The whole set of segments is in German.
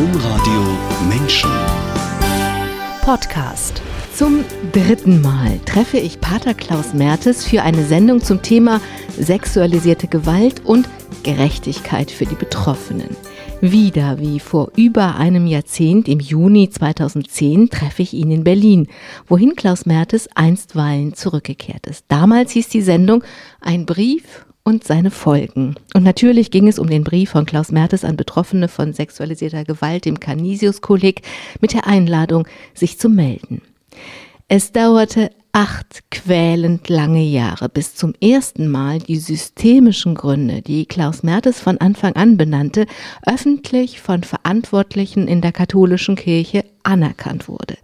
Domradio Menschen. Podcast. Zum dritten Mal treffe ich Pater Klaus Mertes für eine Sendung zum Thema sexualisierte Gewalt und Gerechtigkeit für die Betroffenen. Wieder wie vor über einem Jahrzehnt im Juni 2010 treffe ich ihn in Berlin, wohin Klaus Mertes einstweilen zurückgekehrt ist. Damals hieß die Sendung Ein Brief und seine Folgen. Und natürlich ging es um den Brief von Klaus Mertes an Betroffene von sexualisierter Gewalt im Canisius-Kolleg mit der Einladung, sich zu melden. Es dauerte acht quälend lange Jahre, bis zum ersten Mal die systemischen Gründe, die Klaus Mertes von Anfang an benannte, öffentlich von Verantwortlichen in der katholischen Kirche anerkannt wurde.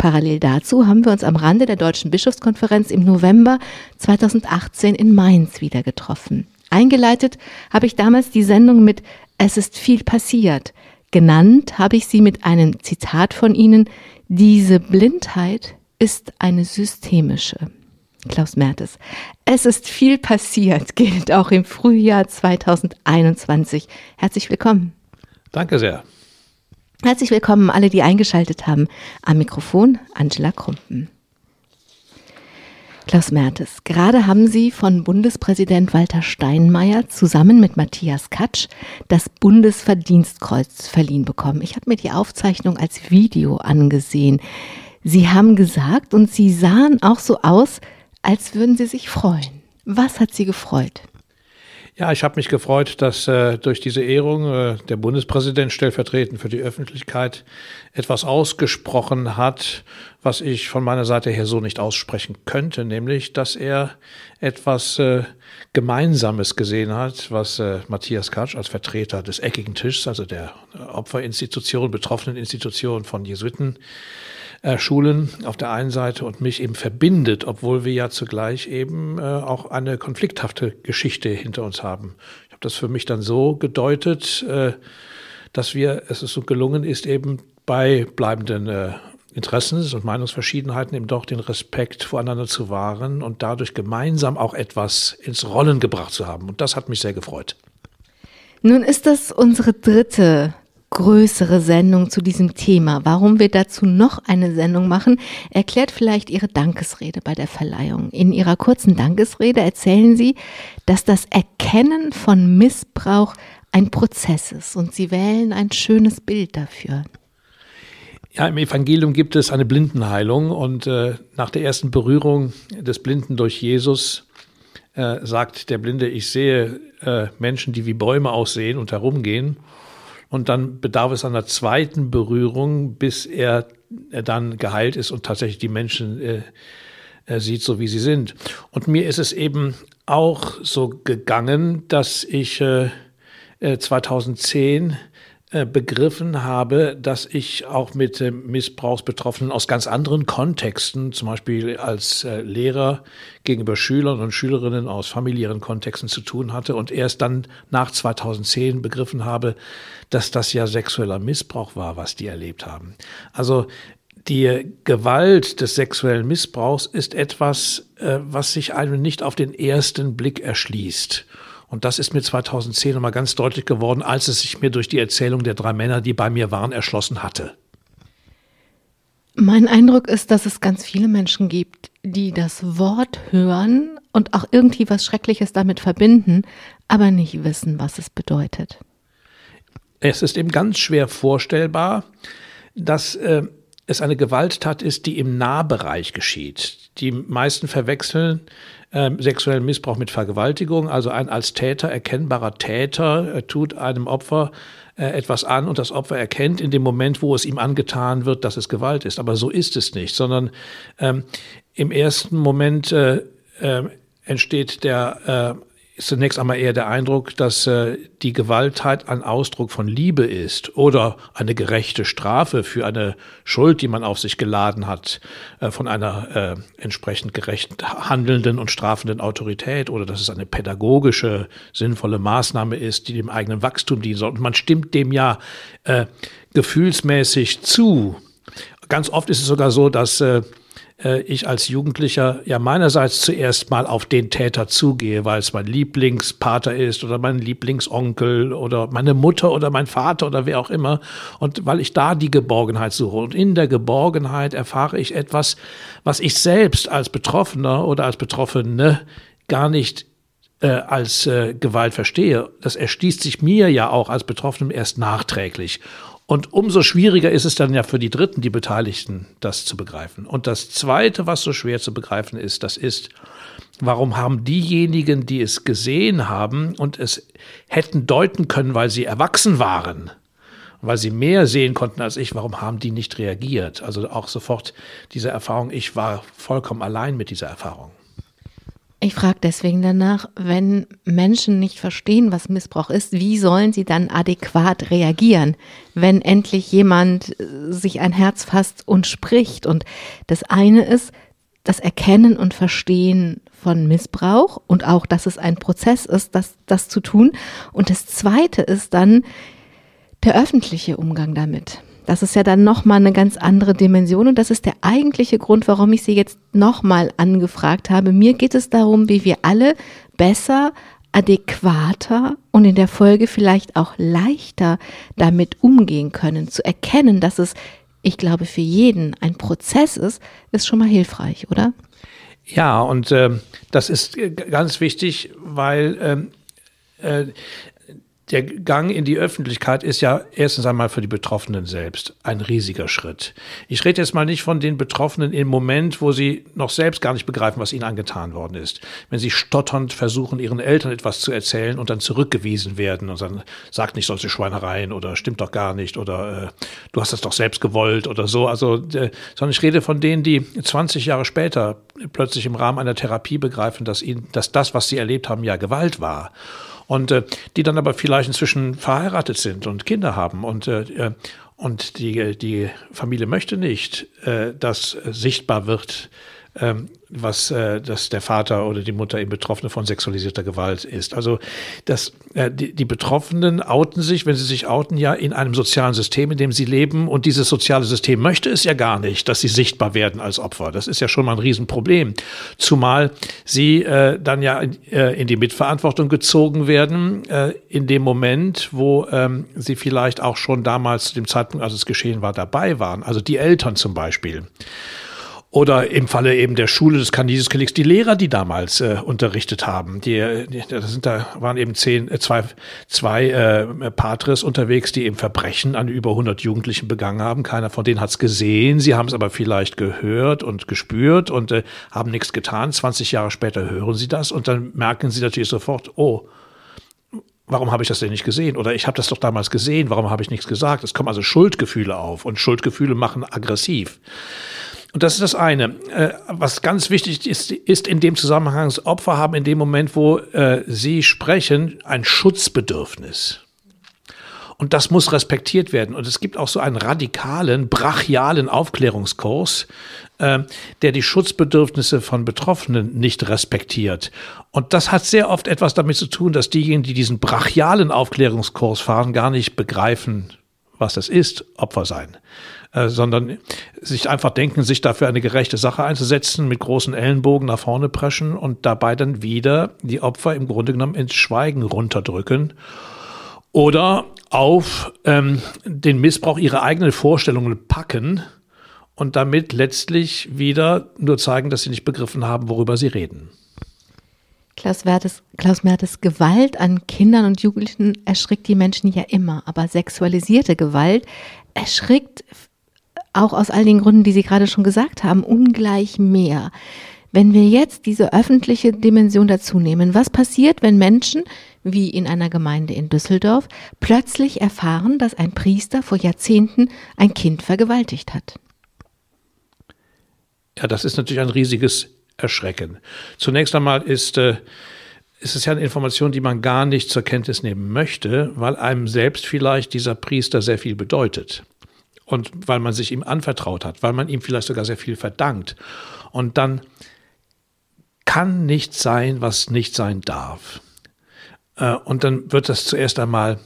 Parallel dazu haben wir uns am Rande der Deutschen Bischofskonferenz im November 2018 in Mainz wieder getroffen. Eingeleitet habe ich damals die Sendung mit Es ist viel passiert. Genannt habe ich sie mit einem Zitat von Ihnen, diese Blindheit ist eine systemische. Klaus Mertes. Es ist viel passiert, gilt auch im Frühjahr 2021. Herzlich willkommen. Danke sehr. Herzlich willkommen alle, die eingeschaltet haben. Am Mikrofon Angela Krumpen. Klaus Mertes, gerade haben Sie von Bundespräsident Walter Steinmeier zusammen mit Matthias Katsch das Bundesverdienstkreuz verliehen bekommen. Ich habe mir die Aufzeichnung als Video angesehen. Sie haben gesagt und Sie sahen auch so aus, als würden Sie sich freuen. Was hat Sie gefreut? Ja, ich habe mich gefreut, dass äh, durch diese Ehrung äh, der Bundespräsident stellvertretend für die Öffentlichkeit etwas ausgesprochen hat, was ich von meiner Seite her so nicht aussprechen könnte, nämlich, dass er etwas äh, Gemeinsames gesehen hat, was äh, Matthias Katsch als Vertreter des eckigen Tischs, also der Opferinstitution, betroffenen Institution von Jesuiten, äh, Schulen auf der einen Seite und mich eben verbindet, obwohl wir ja zugleich eben äh, auch eine konflikthafte Geschichte hinter uns haben. Ich habe das für mich dann so gedeutet, äh, dass wir, es so gelungen ist, eben bei bleibenden äh, Interessen und Meinungsverschiedenheiten eben doch den Respekt voreinander zu wahren und dadurch gemeinsam auch etwas ins Rollen gebracht zu haben. Und das hat mich sehr gefreut. Nun ist das unsere dritte größere Sendung zu diesem Thema. Warum wir dazu noch eine Sendung machen, erklärt vielleicht Ihre Dankesrede bei der Verleihung. In Ihrer kurzen Dankesrede erzählen Sie, dass das Erkennen von Missbrauch ein Prozess ist und Sie wählen ein schönes Bild dafür. Ja, im Evangelium gibt es eine Blindenheilung und äh, nach der ersten Berührung des Blinden durch Jesus äh, sagt der Blinde, ich sehe äh, Menschen, die wie Bäume aussehen und herumgehen. Und dann bedarf es einer zweiten Berührung, bis er, er dann geheilt ist und tatsächlich die Menschen äh, äh, sieht, so wie sie sind. Und mir ist es eben auch so gegangen, dass ich äh, 2010 äh, begriffen habe, dass ich auch mit Missbrauchsbetroffenen aus ganz anderen Kontexten, zum Beispiel als äh, Lehrer gegenüber Schülern und Schülerinnen aus familiären Kontexten zu tun hatte und erst dann nach 2010 begriffen habe, dass das ja sexueller Missbrauch war, was die erlebt haben. Also die Gewalt des sexuellen Missbrauchs ist etwas, äh, was sich einem nicht auf den ersten Blick erschließt. Und das ist mir 2010 nochmal ganz deutlich geworden, als es sich mir durch die Erzählung der drei Männer, die bei mir waren, erschlossen hatte. Mein Eindruck ist, dass es ganz viele Menschen gibt, die das Wort hören und auch irgendwie was Schreckliches damit verbinden, aber nicht wissen, was es bedeutet. Es ist eben ganz schwer vorstellbar, dass äh, es eine Gewalttat ist, die im Nahbereich geschieht. Die meisten verwechseln äh, sexuellen Missbrauch mit Vergewaltigung. Also ein als Täter erkennbarer Täter äh, tut einem Opfer äh, etwas an und das Opfer erkennt in dem Moment, wo es ihm angetan wird, dass es Gewalt ist. Aber so ist es nicht, sondern ähm, im ersten Moment äh, äh, entsteht der ist zunächst einmal eher der Eindruck, dass äh, die Gewaltheit ein Ausdruck von Liebe ist oder eine gerechte Strafe für eine Schuld, die man auf sich geladen hat, äh, von einer äh, entsprechend gerecht handelnden und strafenden Autorität oder dass es eine pädagogische, sinnvolle Maßnahme ist, die dem eigenen Wachstum dienen soll. Und man stimmt dem ja äh, gefühlsmäßig zu. Ganz oft ist es sogar so, dass äh, ich als Jugendlicher ja meinerseits zuerst mal auf den Täter zugehe, weil es mein Lieblingspater ist oder mein Lieblingsonkel oder meine Mutter oder mein Vater oder wer auch immer. Und weil ich da die Geborgenheit suche. Und in der Geborgenheit erfahre ich etwas, was ich selbst als Betroffener oder als Betroffene gar nicht äh, als äh, Gewalt verstehe. Das erschließt sich mir ja auch als Betroffenem erst nachträglich. Und umso schwieriger ist es dann ja für die Dritten, die Beteiligten, das zu begreifen. Und das Zweite, was so schwer zu begreifen ist, das ist, warum haben diejenigen, die es gesehen haben und es hätten deuten können, weil sie erwachsen waren, weil sie mehr sehen konnten als ich, warum haben die nicht reagiert? Also auch sofort diese Erfahrung, ich war vollkommen allein mit dieser Erfahrung. Ich frage deswegen danach, wenn Menschen nicht verstehen, was Missbrauch ist, wie sollen sie dann adäquat reagieren, wenn endlich jemand äh, sich ein Herz fasst und spricht? Und das eine ist das Erkennen und Verstehen von Missbrauch und auch, dass es ein Prozess ist, das, das zu tun. Und das zweite ist dann der öffentliche Umgang damit. Das ist ja dann nochmal eine ganz andere Dimension und das ist der eigentliche Grund, warum ich Sie jetzt nochmal angefragt habe. Mir geht es darum, wie wir alle besser, adäquater und in der Folge vielleicht auch leichter damit umgehen können. Zu erkennen, dass es, ich glaube, für jeden ein Prozess ist, ist schon mal hilfreich, oder? Ja, und äh, das ist ganz wichtig, weil ähm, äh, der Gang in die Öffentlichkeit ist ja erstens einmal für die Betroffenen selbst ein riesiger Schritt. Ich rede jetzt mal nicht von den Betroffenen im Moment, wo sie noch selbst gar nicht begreifen, was ihnen angetan worden ist. Wenn sie stotternd versuchen, ihren Eltern etwas zu erzählen und dann zurückgewiesen werden und dann sagt nicht solche Schweinereien oder stimmt doch gar nicht oder äh, du hast das doch selbst gewollt oder so. Also, äh, sondern ich rede von denen, die 20 Jahre später plötzlich im Rahmen einer Therapie begreifen, dass ihnen, dass das, was sie erlebt haben, ja Gewalt war und äh, die dann aber vielleicht inzwischen verheiratet sind und Kinder haben. Und äh, äh und die, die Familie möchte nicht, äh, dass sichtbar wird, was äh, dass der Vater oder die Mutter eben Betroffene von sexualisierter Gewalt ist. Also das, äh, die, die Betroffenen outen sich, wenn sie sich outen, ja in einem sozialen System, in dem sie leben. Und dieses soziale System möchte es ja gar nicht, dass sie sichtbar werden als Opfer. Das ist ja schon mal ein Riesenproblem. Zumal sie äh, dann ja äh, in die Mitverantwortung gezogen werden, äh, in dem Moment, wo ähm, sie vielleicht auch schon damals zu dem Zeitpunkt, als es geschehen war, dabei waren. Also die Eltern zum Beispiel. Oder im Falle eben der Schule des Canisius-Kollegs die Lehrer, die damals äh, unterrichtet haben. Die, die, das sind, da waren eben zehn, äh, zwei, zwei äh, Patres unterwegs, die eben Verbrechen an über 100 Jugendlichen begangen haben. Keiner von denen hat's gesehen. Sie haben es aber vielleicht gehört und gespürt und äh, haben nichts getan. 20 Jahre später hören sie das und dann merken sie natürlich sofort, oh, warum habe ich das denn nicht gesehen? Oder ich habe das doch damals gesehen, warum habe ich nichts gesagt? Es kommen also Schuldgefühle auf und Schuldgefühle machen aggressiv. Und das ist das eine. Äh, was ganz wichtig ist, ist in dem Zusammenhang, Opfer haben in dem Moment, wo äh, sie sprechen, ein Schutzbedürfnis. Und das muss respektiert werden. Und es gibt auch so einen radikalen, brachialen Aufklärungskurs, äh, der die Schutzbedürfnisse von Betroffenen nicht respektiert. Und das hat sehr oft etwas damit zu tun, dass diejenigen, die diesen brachialen Aufklärungskurs fahren, gar nicht begreifen, was das ist, Opfer sein. Äh, sondern sich einfach denken, sich dafür eine gerechte Sache einzusetzen, mit großen Ellenbogen nach vorne preschen und dabei dann wieder die Opfer im Grunde genommen ins Schweigen runterdrücken oder auf ähm, den Missbrauch ihrer eigenen Vorstellungen packen und damit letztlich wieder nur zeigen, dass sie nicht begriffen haben, worüber sie reden. Klaus, Wertes, Klaus Mertes, Gewalt an Kindern und Jugendlichen erschrickt die Menschen ja immer, aber sexualisierte Gewalt erschrickt auch aus all den Gründen, die Sie gerade schon gesagt haben, ungleich mehr. Wenn wir jetzt diese öffentliche Dimension dazu nehmen, was passiert, wenn Menschen, wie in einer Gemeinde in Düsseldorf, plötzlich erfahren, dass ein Priester vor Jahrzehnten ein Kind vergewaltigt hat? Ja, das ist natürlich ein riesiges Erschrecken. Zunächst einmal ist, äh, es ja eine Information, die man gar nicht zur Kenntnis nehmen möchte, weil einem selbst vielleicht dieser Priester sehr viel bedeutet und weil man sich ihm anvertraut hat, weil man ihm vielleicht sogar sehr viel verdankt. Und dann kann nicht sein, was nicht sein darf. Äh, und dann wird das zuerst einmal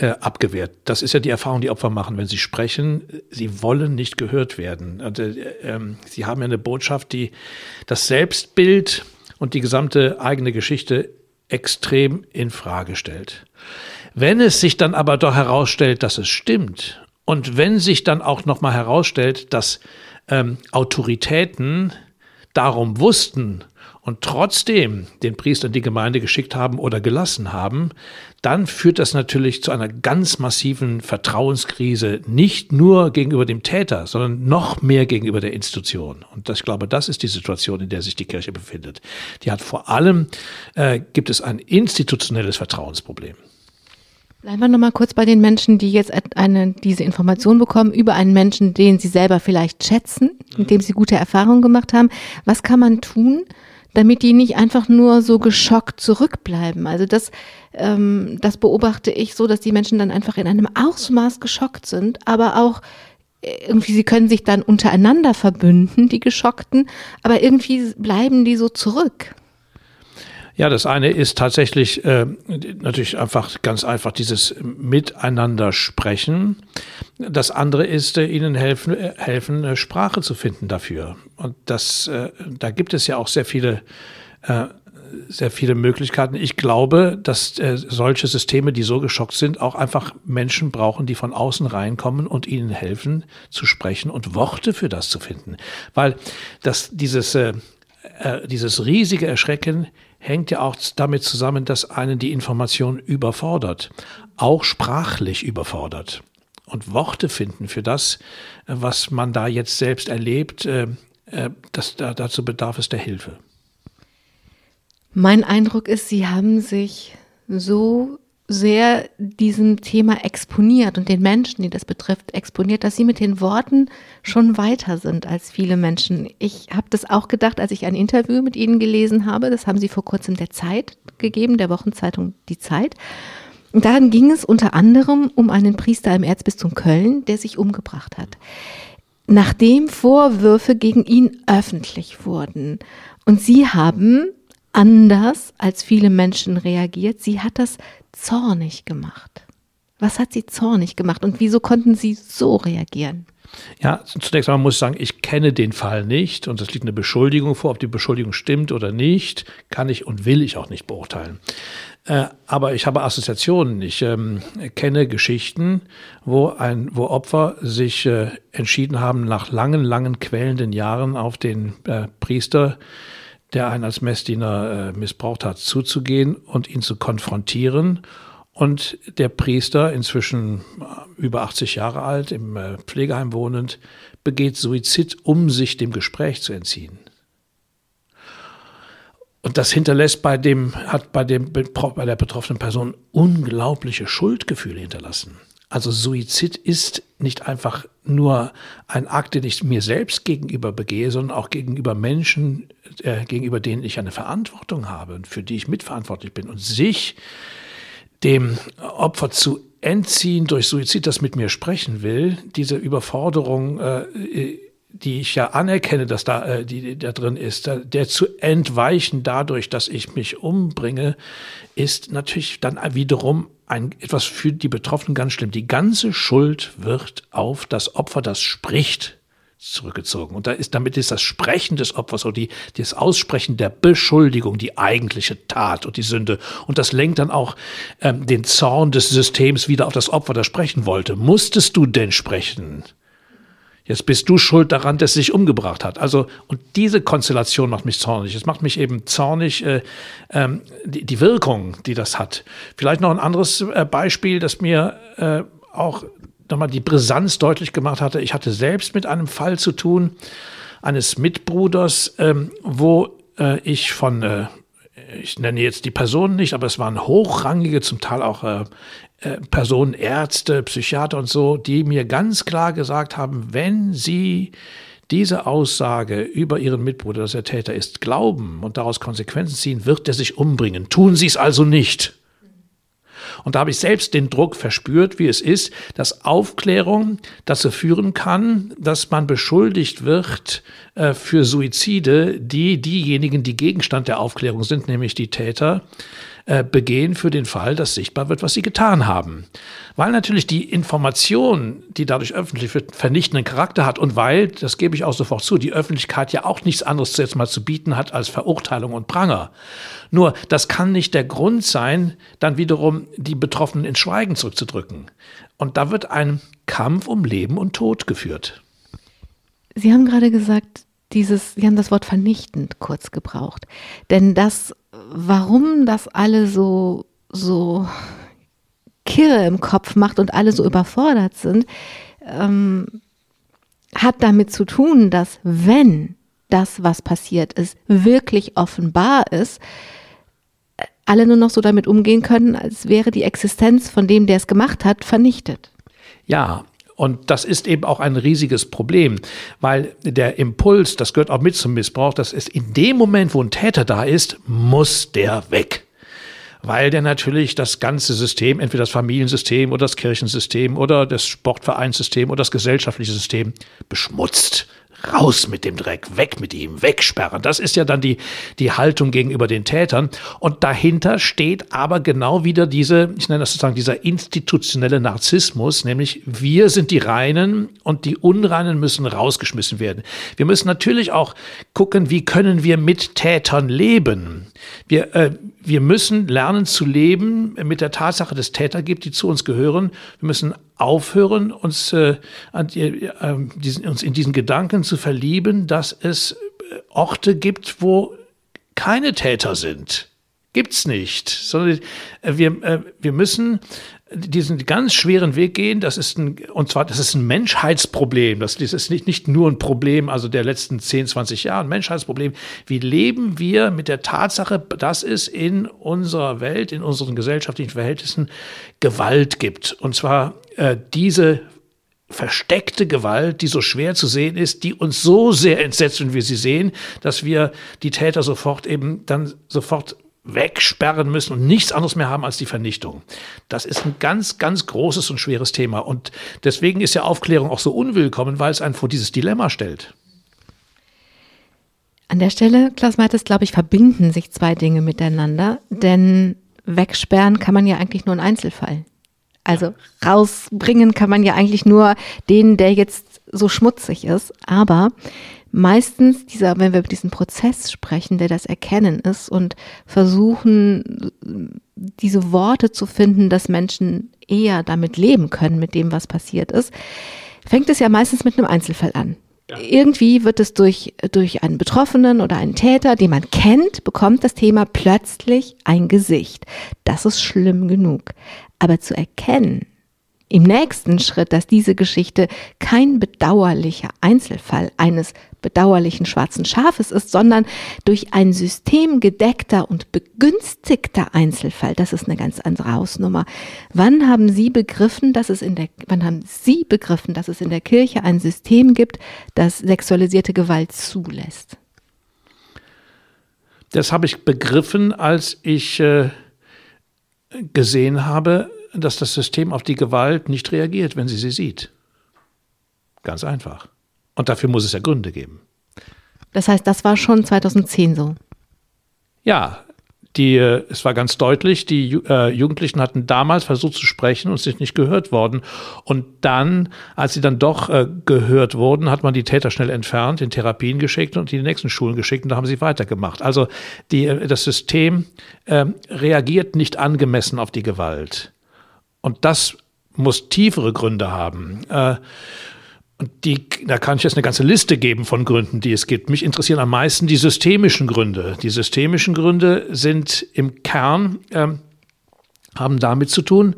äh, abgewehrt. Das ist ja die Erfahrung, die Opfer machen, wenn sie sprechen. Sie wollen nicht gehört werden. Und, äh, ähm, sie haben ja eine Botschaft, die das Selbstbild und die gesamte eigene Geschichte extrem in Frage stellt. Wenn es sich dann aber doch herausstellt, dass es stimmt und wenn sich dann auch noch mal herausstellt, dass ähm, Autoritäten darum wussten und trotzdem den Priester in die Gemeinde geschickt haben oder gelassen haben, dann führt das natürlich zu einer ganz massiven Vertrauenskrise, nicht nur gegenüber dem Täter, sondern noch mehr gegenüber der Institution. Und das, ich glaube, das ist die Situation, in der sich die Kirche befindet. Die hat vor allem, äh, gibt es ein institutionelles Vertrauensproblem. Bleiben wir nochmal kurz bei den Menschen, die jetzt eine, diese Information bekommen über einen Menschen, den sie selber vielleicht schätzen, mit dem sie gute Erfahrungen gemacht haben. Was kann man tun, damit die nicht einfach nur so geschockt zurückbleiben? Also das, ähm, das beobachte ich so, dass die Menschen dann einfach in einem Ausmaß geschockt sind, aber auch äh, irgendwie, sie können sich dann untereinander verbünden, die Geschockten, aber irgendwie bleiben die so zurück. Ja, das eine ist tatsächlich äh, natürlich einfach ganz einfach dieses Miteinander sprechen. Das andere ist äh, ihnen helfen, äh, helfen äh, Sprache zu finden dafür. Und das, äh, da gibt es ja auch sehr viele äh, sehr viele Möglichkeiten. Ich glaube, dass äh, solche Systeme, die so geschockt sind, auch einfach Menschen brauchen, die von außen reinkommen und ihnen helfen zu sprechen und Worte für das zu finden. Weil das, dieses, äh, äh, dieses riesige Erschrecken hängt ja auch damit zusammen, dass einen die Information überfordert, auch sprachlich überfordert. Und Worte finden für das, was man da jetzt selbst erlebt, äh, äh, das, dazu bedarf es der Hilfe. Mein Eindruck ist, Sie haben sich so sehr diesem Thema exponiert und den Menschen, die das betrifft, exponiert, dass sie mit den Worten schon weiter sind als viele Menschen. Ich habe das auch gedacht, als ich ein Interview mit ihnen gelesen habe. Das haben sie vor kurzem der Zeit gegeben, der Wochenzeitung Die Zeit. Und darin ging es unter anderem um einen Priester im Erzbistum Köln, der sich umgebracht hat. Nachdem Vorwürfe gegen ihn öffentlich wurden. Und sie haben anders als viele Menschen reagiert. Sie hat das zornig gemacht. Was hat sie zornig gemacht und wieso konnten sie so reagieren? Ja, zunächst einmal muss ich sagen, ich kenne den Fall nicht und es liegt eine Beschuldigung vor. Ob die Beschuldigung stimmt oder nicht, kann ich und will ich auch nicht beurteilen. Äh, aber ich habe Assoziationen. Ich ähm, kenne Geschichten, wo, ein, wo Opfer sich äh, entschieden haben, nach langen, langen quälenden Jahren auf den äh, Priester der einen als Messdiener äh, missbraucht hat, zuzugehen und ihn zu konfrontieren. Und der Priester, inzwischen äh, über 80 Jahre alt, im äh, Pflegeheim wohnend, begeht Suizid, um sich dem Gespräch zu entziehen. Und das hinterlässt bei dem, hat bei dem, bei der betroffenen Person unglaubliche Schuldgefühle hinterlassen. Also Suizid ist nicht einfach nur ein Akt, den ich mir selbst gegenüber begehe, sondern auch gegenüber Menschen, äh, gegenüber denen ich eine Verantwortung habe und für die ich mitverantwortlich bin. Und sich dem Opfer zu entziehen durch Suizid, das mit mir sprechen will, diese Überforderung, äh, die ich ja anerkenne, dass da, äh, die, da drin ist, der zu entweichen dadurch, dass ich mich umbringe, ist natürlich dann wiederum ein, etwas für die Betroffenen ganz schlimm. Die ganze Schuld wird auf das Opfer, das spricht, zurückgezogen. Und da ist, damit ist das Sprechen des Opfers oder die, das Aussprechen der Beschuldigung die eigentliche Tat und die Sünde. Und das lenkt dann auch ähm, den Zorn des Systems wieder auf das Opfer, das sprechen wollte. Musstest du denn sprechen? Jetzt bist du schuld daran, dass er sich umgebracht hat. Also, und diese Konstellation macht mich zornig. Es macht mich eben zornig, äh, ähm, die, die, Wirkung, die das hat. Vielleicht noch ein anderes äh, Beispiel, das mir äh, auch nochmal die Brisanz deutlich gemacht hatte. Ich hatte selbst mit einem Fall zu tun, eines Mitbruders, ähm, wo äh, ich von äh, ich nenne jetzt die Personen nicht, aber es waren hochrangige, zum Teil auch äh, Personen, Ärzte, Psychiater und so, die mir ganz klar gesagt haben, wenn sie diese Aussage über ihren Mitbruder, dass er Täter ist, glauben und daraus Konsequenzen ziehen, wird er sich umbringen. Tun Sie es also nicht. Und da habe ich selbst den Druck verspürt, wie es ist, dass Aufklärung dazu führen kann, dass man beschuldigt wird äh, für Suizide, die diejenigen, die Gegenstand der Aufklärung sind, nämlich die Täter, äh, begehen für den Fall, dass sichtbar wird, was sie getan haben. Weil natürlich die Information, die dadurch öffentlich wird, vernichtenden Charakter hat und weil, das gebe ich auch sofort zu, die Öffentlichkeit ja auch nichts anderes jetzt mal zu bieten hat als Verurteilung und Pranger. Nur, das kann nicht der Grund sein, dann wiederum die Betroffenen ins Schweigen zurückzudrücken. Und da wird ein Kampf um Leben und Tod geführt. Sie haben gerade gesagt, dieses, Sie haben das Wort vernichtend kurz gebraucht. Denn das, warum das alle so, so Kirre im Kopf macht und alle so überfordert sind, ähm, hat damit zu tun, dass wenn das, was passiert ist, wirklich offenbar ist, alle nur noch so damit umgehen können, als wäre die Existenz von dem, der es gemacht hat, vernichtet. Ja, und das ist eben auch ein riesiges Problem, weil der Impuls, das gehört auch mit zum Missbrauch, das ist in dem Moment, wo ein Täter da ist, muss der weg. Weil der natürlich das ganze System, entweder das Familiensystem oder das Kirchensystem oder das Sportvereinssystem oder das gesellschaftliche System beschmutzt raus mit dem Dreck, weg mit ihm, wegsperren. Das ist ja dann die, die Haltung gegenüber den Tätern. Und dahinter steht aber genau wieder diese, ich nenne das sozusagen dieser institutionelle Narzissmus, nämlich wir sind die Reinen und die Unreinen müssen rausgeschmissen werden. Wir müssen natürlich auch gucken, wie können wir mit Tätern leben. Wir, äh, wir müssen lernen zu leben mit der Tatsache, dass es Täter gibt, die zu uns gehören. Wir müssen aufhören, uns, äh, äh, diesen, uns in diesen Gedanken zu verlieben, dass es äh, Orte gibt, wo keine Täter sind. Gibt's nicht, sondern äh, wir, äh, wir müssen diesen ganz schweren Weg gehen. Das ist ein, und zwar, das ist ein Menschheitsproblem. Das, das ist nicht, nicht nur ein Problem, also der letzten 10, 20 Jahre, ein Menschheitsproblem. Wie leben wir mit der Tatsache, dass es in unserer Welt, in unseren gesellschaftlichen Verhältnissen Gewalt gibt? Und zwar äh, diese versteckte Gewalt, die so schwer zu sehen ist, die uns so sehr entsetzt, wenn wir sie sehen, dass wir die Täter sofort eben dann sofort wegsperren müssen und nichts anderes mehr haben als die Vernichtung. Das ist ein ganz, ganz großes und schweres Thema. Und deswegen ist ja Aufklärung auch so unwillkommen, weil es einen vor dieses Dilemma stellt. An der Stelle, Klaus Mattes, glaube ich, verbinden sich zwei Dinge miteinander, denn wegsperren kann man ja eigentlich nur ein Einzelfall. Also rausbringen kann man ja eigentlich nur den, der jetzt so schmutzig ist. Aber meistens dieser, wenn wir über diesen Prozess sprechen, der das Erkennen ist und versuchen, diese Worte zu finden, dass Menschen eher damit leben können, mit dem, was passiert ist, fängt es ja meistens mit einem Einzelfall an. Ja. Irgendwie wird es durch, durch einen Betroffenen oder einen Täter, den man kennt, bekommt das Thema plötzlich ein Gesicht. Das ist schlimm genug. Aber zu erkennen, im nächsten Schritt, dass diese Geschichte kein bedauerlicher Einzelfall eines bedauerlichen schwarzen Schafes ist, sondern durch ein System gedeckter und begünstigter Einzelfall. Das ist eine ganz andere Hausnummer. Wann haben Sie begriffen, dass es in der, wann haben Sie begriffen, dass es in der Kirche ein System gibt, das sexualisierte Gewalt zulässt? Das habe ich begriffen, als ich äh, gesehen habe, dass das System auf die Gewalt nicht reagiert, wenn sie sie sieht. Ganz einfach. Und dafür muss es ja Gründe geben. Das heißt, das war schon 2010 so. Ja, die, äh, es war ganz deutlich, die äh, Jugendlichen hatten damals versucht zu sprechen und sind nicht gehört worden. Und dann, als sie dann doch äh, gehört wurden, hat man die Täter schnell entfernt, in Therapien geschickt und in die nächsten Schulen geschickt und da haben sie weitergemacht. Also die, äh, das System ähm, reagiert nicht angemessen auf die Gewalt. Und das muss tiefere Gründe haben. Äh, und die, da kann ich jetzt eine ganze Liste geben von Gründen, die es gibt. Mich interessieren am meisten die systemischen Gründe. Die systemischen Gründe sind im Kern, äh, haben damit zu tun,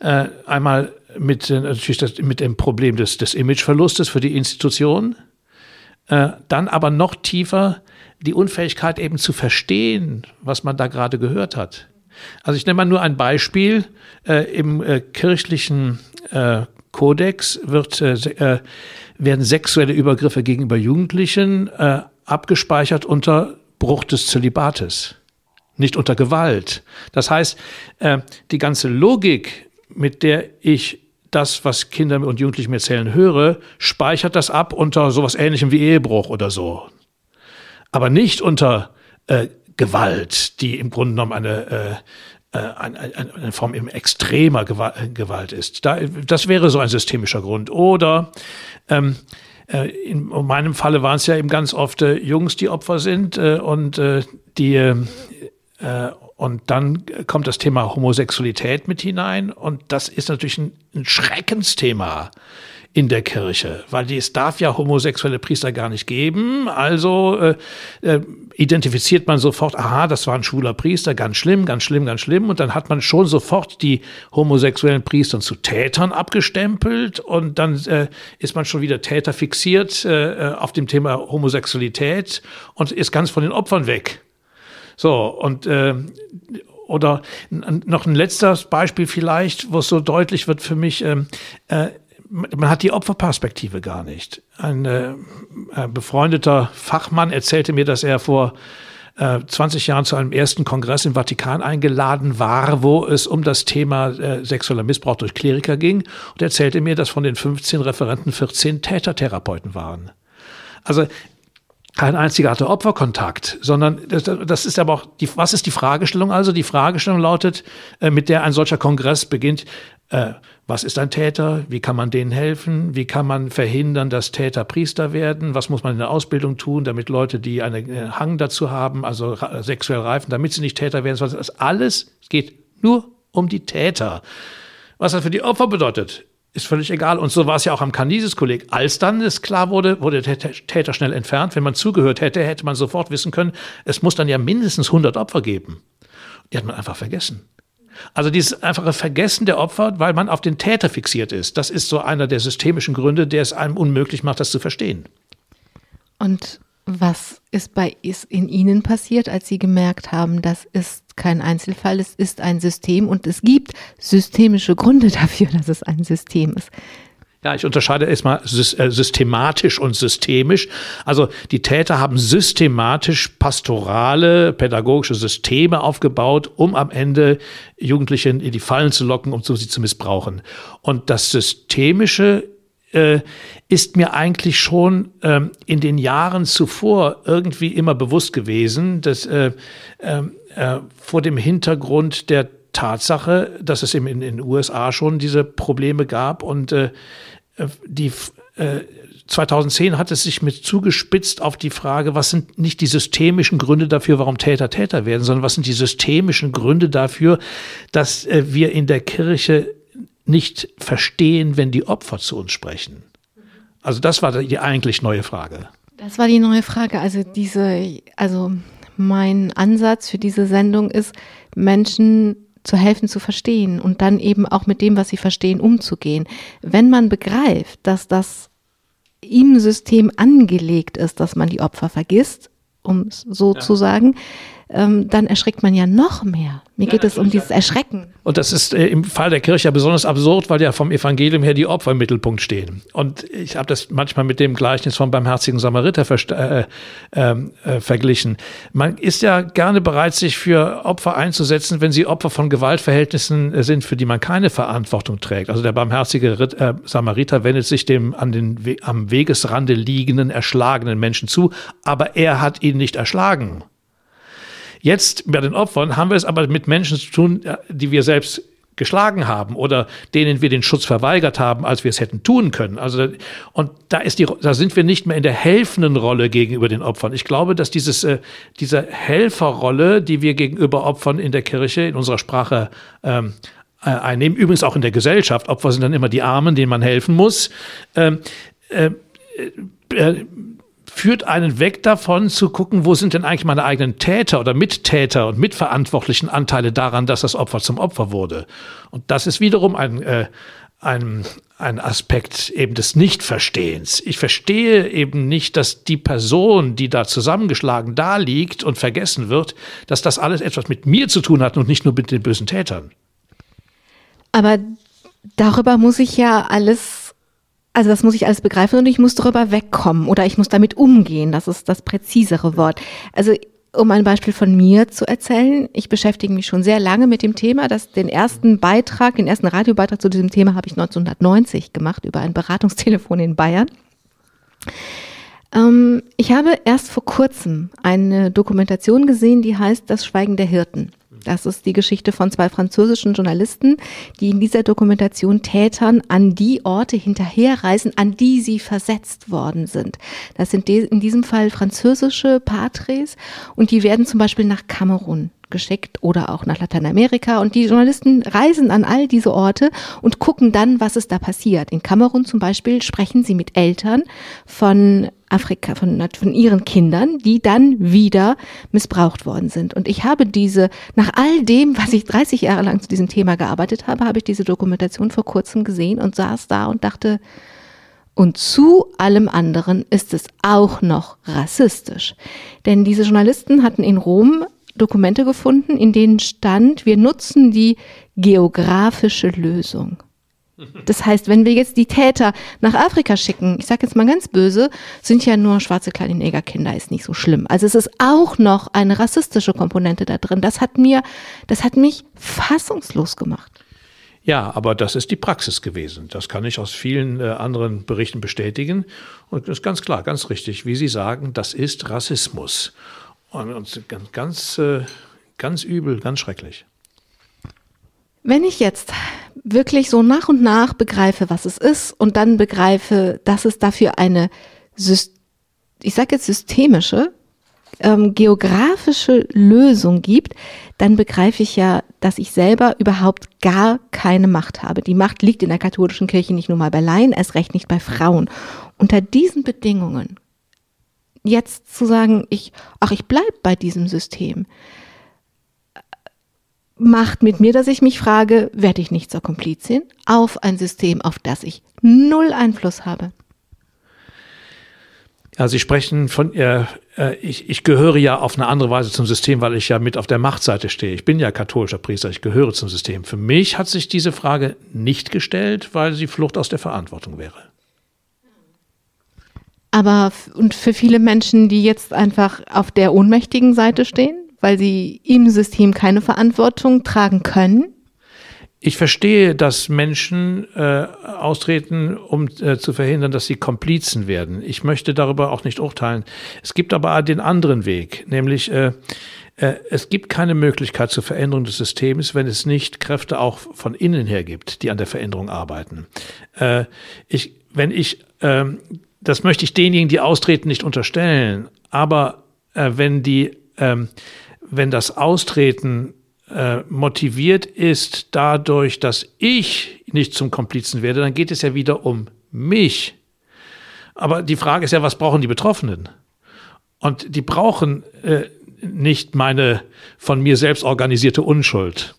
äh, einmal mit, äh, natürlich das, mit dem Problem des, des Imageverlustes für die Institution, äh, dann aber noch tiefer die Unfähigkeit eben zu verstehen, was man da gerade gehört hat. Also ich nenne mal nur ein Beispiel. Äh, Im äh, kirchlichen äh, Kodex wird, äh, äh, werden sexuelle Übergriffe gegenüber Jugendlichen äh, abgespeichert unter Bruch des Zölibates, nicht unter Gewalt. Das heißt, die ganze Logik, mit der ich das, was Kinder und Jugendliche mir erzählen, höre, speichert das ab unter sowas ähnlichem wie Ehebruch oder so. Aber nicht unter äh, Gewalt, die im Grunde genommen eine, äh, eine, eine Form eben extremer Gewalt ist. Da, das wäre so ein systemischer Grund. Oder ähm, äh, in meinem Falle waren es ja eben ganz oft äh, Jungs, die Opfer sind äh, und äh, die äh, und dann kommt das Thema Homosexualität mit hinein und das ist natürlich ein, ein Schreckensthema in der Kirche, weil es darf ja homosexuelle Priester gar nicht geben. Also äh, äh, identifiziert man sofort, aha, das war ein schwuler Priester, ganz schlimm, ganz schlimm, ganz schlimm. Und dann hat man schon sofort die homosexuellen Priester zu Tätern abgestempelt und dann äh, ist man schon wieder Täter fixiert äh, äh auf dem Thema Homosexualität und ist ganz von den Opfern weg. So, und äh, oder noch ein letztes Beispiel vielleicht, wo es so deutlich wird für mich, ähm, äh, man hat die Opferperspektive gar nicht. Ein, äh, ein befreundeter Fachmann erzählte mir, dass er vor äh, 20 Jahren zu einem ersten Kongress im Vatikan eingeladen war, wo es um das Thema äh, sexueller Missbrauch durch Kleriker ging. Und er erzählte mir, dass von den 15 Referenten 14 Tätertherapeuten waren. Also kein einziger hatte Opferkontakt, sondern das, das ist aber auch die, was ist die Fragestellung also? Die Fragestellung lautet, äh, mit der ein solcher Kongress beginnt, äh, was ist ein Täter? Wie kann man denen helfen? Wie kann man verhindern, dass Täter Priester werden? Was muss man in der Ausbildung tun, damit Leute, die einen äh, Hang dazu haben, also sexuell reifen, damit sie nicht Täter werden? Das alles geht nur um die Täter. Was das für die Opfer bedeutet, ist völlig egal. Und so war es ja auch am Canisius-Kolleg. Als dann es klar wurde, wurde der Täter schnell entfernt. Wenn man zugehört hätte, hätte man sofort wissen können, es muss dann ja mindestens 100 Opfer geben. Die hat man einfach vergessen. Also dieses einfache Vergessen der Opfer, weil man auf den Täter fixiert ist, das ist so einer der systemischen Gründe, der es einem unmöglich macht, das zu verstehen. Und was ist bei ist in Ihnen passiert, als Sie gemerkt haben, das ist kein Einzelfall, es ist ein System und es gibt systemische Gründe dafür, dass es ein System ist? Ja, ich unterscheide erstmal äh, systematisch und systemisch. Also die Täter haben systematisch pastorale, pädagogische Systeme aufgebaut, um am Ende Jugendliche in die Fallen zu locken, um sie zu missbrauchen. Und das Systemische äh, ist mir eigentlich schon ähm, in den Jahren zuvor irgendwie immer bewusst gewesen, dass äh, ähm, äh, vor dem Hintergrund der Tatsache, dass es eben in den USA schon diese Probleme gab und äh, die äh, 2010 hat es sich mit zugespitzt auf die Frage, was sind nicht die systemischen Gründe dafür, warum Täter Täter werden, sondern was sind die systemischen Gründe dafür, dass äh, wir in der Kirche nicht verstehen, wenn die Opfer zu uns sprechen. Also das war die eigentlich neue Frage. Das war die neue Frage. Also diese, also mein Ansatz für diese Sendung ist, Menschen zu helfen zu verstehen und dann eben auch mit dem, was sie verstehen, umzugehen. Wenn man begreift, dass das im System angelegt ist, dass man die Opfer vergisst, um es so ja. zu sagen, ähm, dann erschreckt man ja noch mehr. Mir geht es um dieses Erschrecken. Und das ist äh, im Fall der Kirche ja besonders absurd, weil ja vom Evangelium her die Opfer im Mittelpunkt stehen. Und ich habe das manchmal mit dem Gleichnis vom barmherzigen Samariter äh, ähm, äh, verglichen. Man ist ja gerne bereit, sich für Opfer einzusetzen, wenn sie Opfer von Gewaltverhältnissen äh, sind, für die man keine Verantwortung trägt. Also der barmherzige Ritt, äh, Samariter wendet sich dem an den We am Wegesrande liegenden, erschlagenen Menschen zu, aber er hat ihn nicht erschlagen. Jetzt bei den Opfern haben wir es aber mit Menschen zu tun, die wir selbst geschlagen haben oder denen wir den Schutz verweigert haben, als wir es hätten tun können. Also und da ist die, da sind wir nicht mehr in der helfenden Rolle gegenüber den Opfern. Ich glaube, dass dieses äh, diese Helferrolle, die wir gegenüber Opfern in der Kirche in unserer Sprache ähm, äh, einnehmen, übrigens auch in der Gesellschaft. Opfer sind dann immer die Armen, denen man helfen muss. Ähm, äh, äh, führt einen weg davon zu gucken, wo sind denn eigentlich meine eigenen Täter oder Mittäter und mitverantwortlichen Anteile daran, dass das Opfer zum Opfer wurde. Und das ist wiederum ein, äh, ein, ein Aspekt eben des Nichtverstehens. Ich verstehe eben nicht, dass die Person, die da zusammengeschlagen da liegt und vergessen wird, dass das alles etwas mit mir zu tun hat und nicht nur mit den bösen Tätern. Aber darüber muss ich ja alles also das muss ich alles begreifen und ich muss darüber wegkommen oder ich muss damit umgehen. Das ist das präzisere Wort. Also um ein Beispiel von mir zu erzählen, ich beschäftige mich schon sehr lange mit dem Thema. dass den ersten Beitrag, den ersten Radiobeitrag zu diesem Thema habe ich 1990 gemacht über ein Beratungstelefon in Bayern. Ähm, ich habe erst vor kurzem eine Dokumentation gesehen, die heißt Das Schweigen der Hirten. Das ist die Geschichte von zwei französischen Journalisten, die in dieser Dokumentation Tätern an die Orte hinterherreisen, an die sie versetzt worden sind. Das sind in diesem Fall französische Patres und die werden zum Beispiel nach Kamerun geschickt oder auch nach Lateinamerika. Und die Journalisten reisen an all diese Orte und gucken dann, was es da passiert. In Kamerun zum Beispiel sprechen sie mit Eltern von Afrika, von, von ihren Kindern, die dann wieder missbraucht worden sind. Und ich habe diese, nach all dem, was ich 30 Jahre lang zu diesem Thema gearbeitet habe, habe ich diese Dokumentation vor kurzem gesehen und saß da und dachte, und zu allem anderen ist es auch noch rassistisch. Denn diese Journalisten hatten in Rom Dokumente gefunden, in denen stand, wir nutzen die geografische Lösung. Das heißt, wenn wir jetzt die Täter nach Afrika schicken, ich sage jetzt mal ganz böse, sind ja nur schwarze kleine Negerkinder, ist nicht so schlimm. Also es ist auch noch eine rassistische Komponente da drin. Das hat mir, das hat mich fassungslos gemacht. Ja, aber das ist die Praxis gewesen. Das kann ich aus vielen äh, anderen Berichten bestätigen. Und das ist ganz klar, ganz richtig, wie Sie sagen, das ist Rassismus. Und ganz, ganz, äh, ganz übel, ganz schrecklich. Wenn ich jetzt wirklich so nach und nach begreife, was es ist und dann begreife, dass es dafür eine, ich sage jetzt systemische, ähm, geografische Lösung gibt, dann begreife ich ja, dass ich selber überhaupt gar keine Macht habe. Die Macht liegt in der katholischen Kirche nicht nur mal bei Laien, erst recht nicht bei Frauen. Unter diesen Bedingungen jetzt zu sagen, ich, ach, ich bleib bei diesem System, macht mit mir, dass ich mich frage, werde ich nicht zur Komplizin auf ein System, auf das ich null Einfluss habe? Ja, Sie sprechen von, äh, äh, ich, ich gehöre ja auf eine andere Weise zum System, weil ich ja mit auf der Machtseite stehe. Ich bin ja katholischer Priester, ich gehöre zum System. Für mich hat sich diese Frage nicht gestellt, weil sie Flucht aus der Verantwortung wäre. Aber und für viele Menschen, die jetzt einfach auf der ohnmächtigen Seite stehen? Weil sie im System keine Verantwortung tragen können? Ich verstehe, dass Menschen äh, austreten, um äh, zu verhindern, dass sie Komplizen werden. Ich möchte darüber auch nicht urteilen. Es gibt aber den anderen Weg, nämlich äh, äh, es gibt keine Möglichkeit zur Veränderung des Systems, wenn es nicht Kräfte auch von innen her gibt, die an der Veränderung arbeiten. Äh, ich, wenn ich, äh, das möchte ich denjenigen, die austreten, nicht unterstellen, aber äh, wenn die ähm, wenn das Austreten äh, motiviert ist dadurch, dass ich nicht zum Komplizen werde, dann geht es ja wieder um mich. Aber die Frage ist ja, was brauchen die Betroffenen? Und die brauchen äh, nicht meine von mir selbst organisierte Unschuld,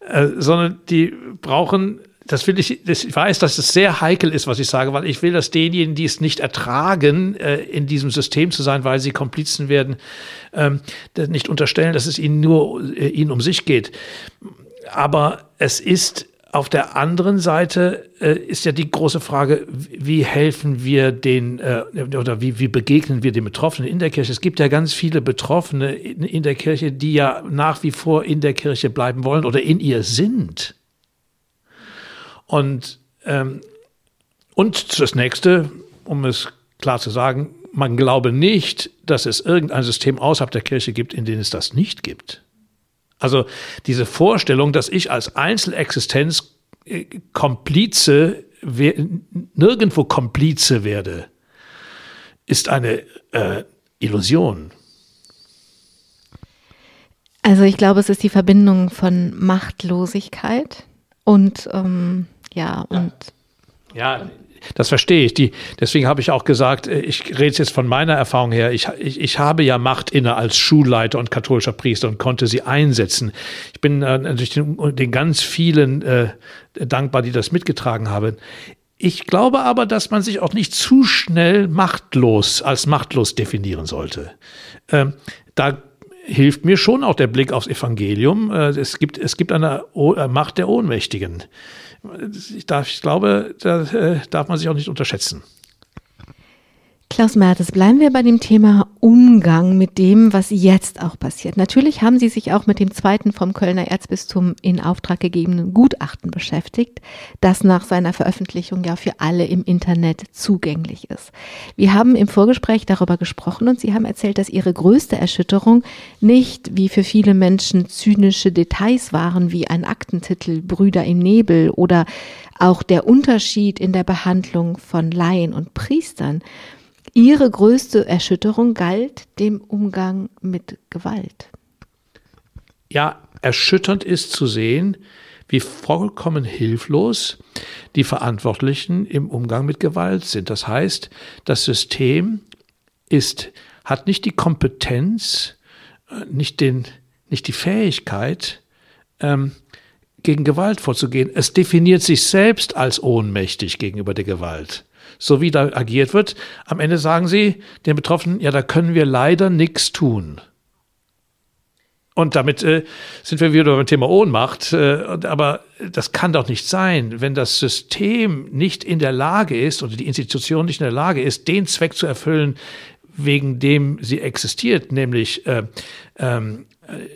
äh, sondern die brauchen das will ich, das, ich weiß, dass es sehr heikel ist, was ich sage, weil ich will, dass denjenigen, die es nicht ertragen, äh, in diesem System zu sein, weil sie Komplizen werden, ähm, nicht unterstellen, dass es ihnen nur äh, ihnen um sich geht. Aber es ist auf der anderen Seite äh, ist ja die große Frage, wie helfen wir den äh, oder wie, wie begegnen wir den Betroffenen in der Kirche? Es gibt ja ganz viele Betroffene in, in der Kirche, die ja nach wie vor in der Kirche bleiben wollen oder in ihr sind. Und, ähm, und das nächste, um es klar zu sagen, man glaube nicht, dass es irgendein System außerhalb der Kirche gibt, in dem es das nicht gibt. Also diese Vorstellung, dass ich als Einzelexistenz äh, Komplize, nirgendwo Komplize werde, ist eine äh, Illusion. Also ich glaube, es ist die Verbindung von Machtlosigkeit und ähm, ja, und. Ja, das verstehe ich. Die, deswegen habe ich auch gesagt, äh, ich rede jetzt von meiner Erfahrung her. Ich, ich, ich habe ja Macht inne als Schulleiter und katholischer Priester und konnte sie einsetzen. Ich bin äh, natürlich den, den ganz vielen äh, dankbar, die das mitgetragen haben. Ich glaube aber, dass man sich auch nicht zu schnell machtlos als machtlos definieren sollte. Ähm, da hilft mir schon auch der Blick aufs Evangelium. Äh, es gibt, es gibt eine äh, Macht der Ohnmächtigen ich, darf, ich glaube, da äh, darf man sich auch nicht unterschätzen. Klaus Mertes, bleiben wir bei dem Thema Umgang mit dem, was jetzt auch passiert. Natürlich haben Sie sich auch mit dem zweiten vom Kölner Erzbistum in Auftrag gegebenen Gutachten beschäftigt, das nach seiner Veröffentlichung ja für alle im Internet zugänglich ist. Wir haben im Vorgespräch darüber gesprochen und Sie haben erzählt, dass Ihre größte Erschütterung nicht wie für viele Menschen zynische Details waren, wie ein Aktentitel Brüder im Nebel oder auch der Unterschied in der Behandlung von Laien und Priestern, Ihre größte Erschütterung galt dem Umgang mit Gewalt. Ja, erschütternd ist zu sehen, wie vollkommen hilflos die Verantwortlichen im Umgang mit Gewalt sind. Das heißt, das System ist, hat nicht die Kompetenz, äh, nicht, den, nicht die Fähigkeit, ähm, gegen Gewalt vorzugehen. Es definiert sich selbst als ohnmächtig gegenüber der Gewalt so wie da agiert wird. Am Ende sagen sie den Betroffenen, ja, da können wir leider nichts tun. Und damit äh, sind wir wieder beim Thema Ohnmacht. Äh, aber das kann doch nicht sein, wenn das System nicht in der Lage ist oder die Institution nicht in der Lage ist, den Zweck zu erfüllen, wegen dem sie existiert, nämlich äh, ähm,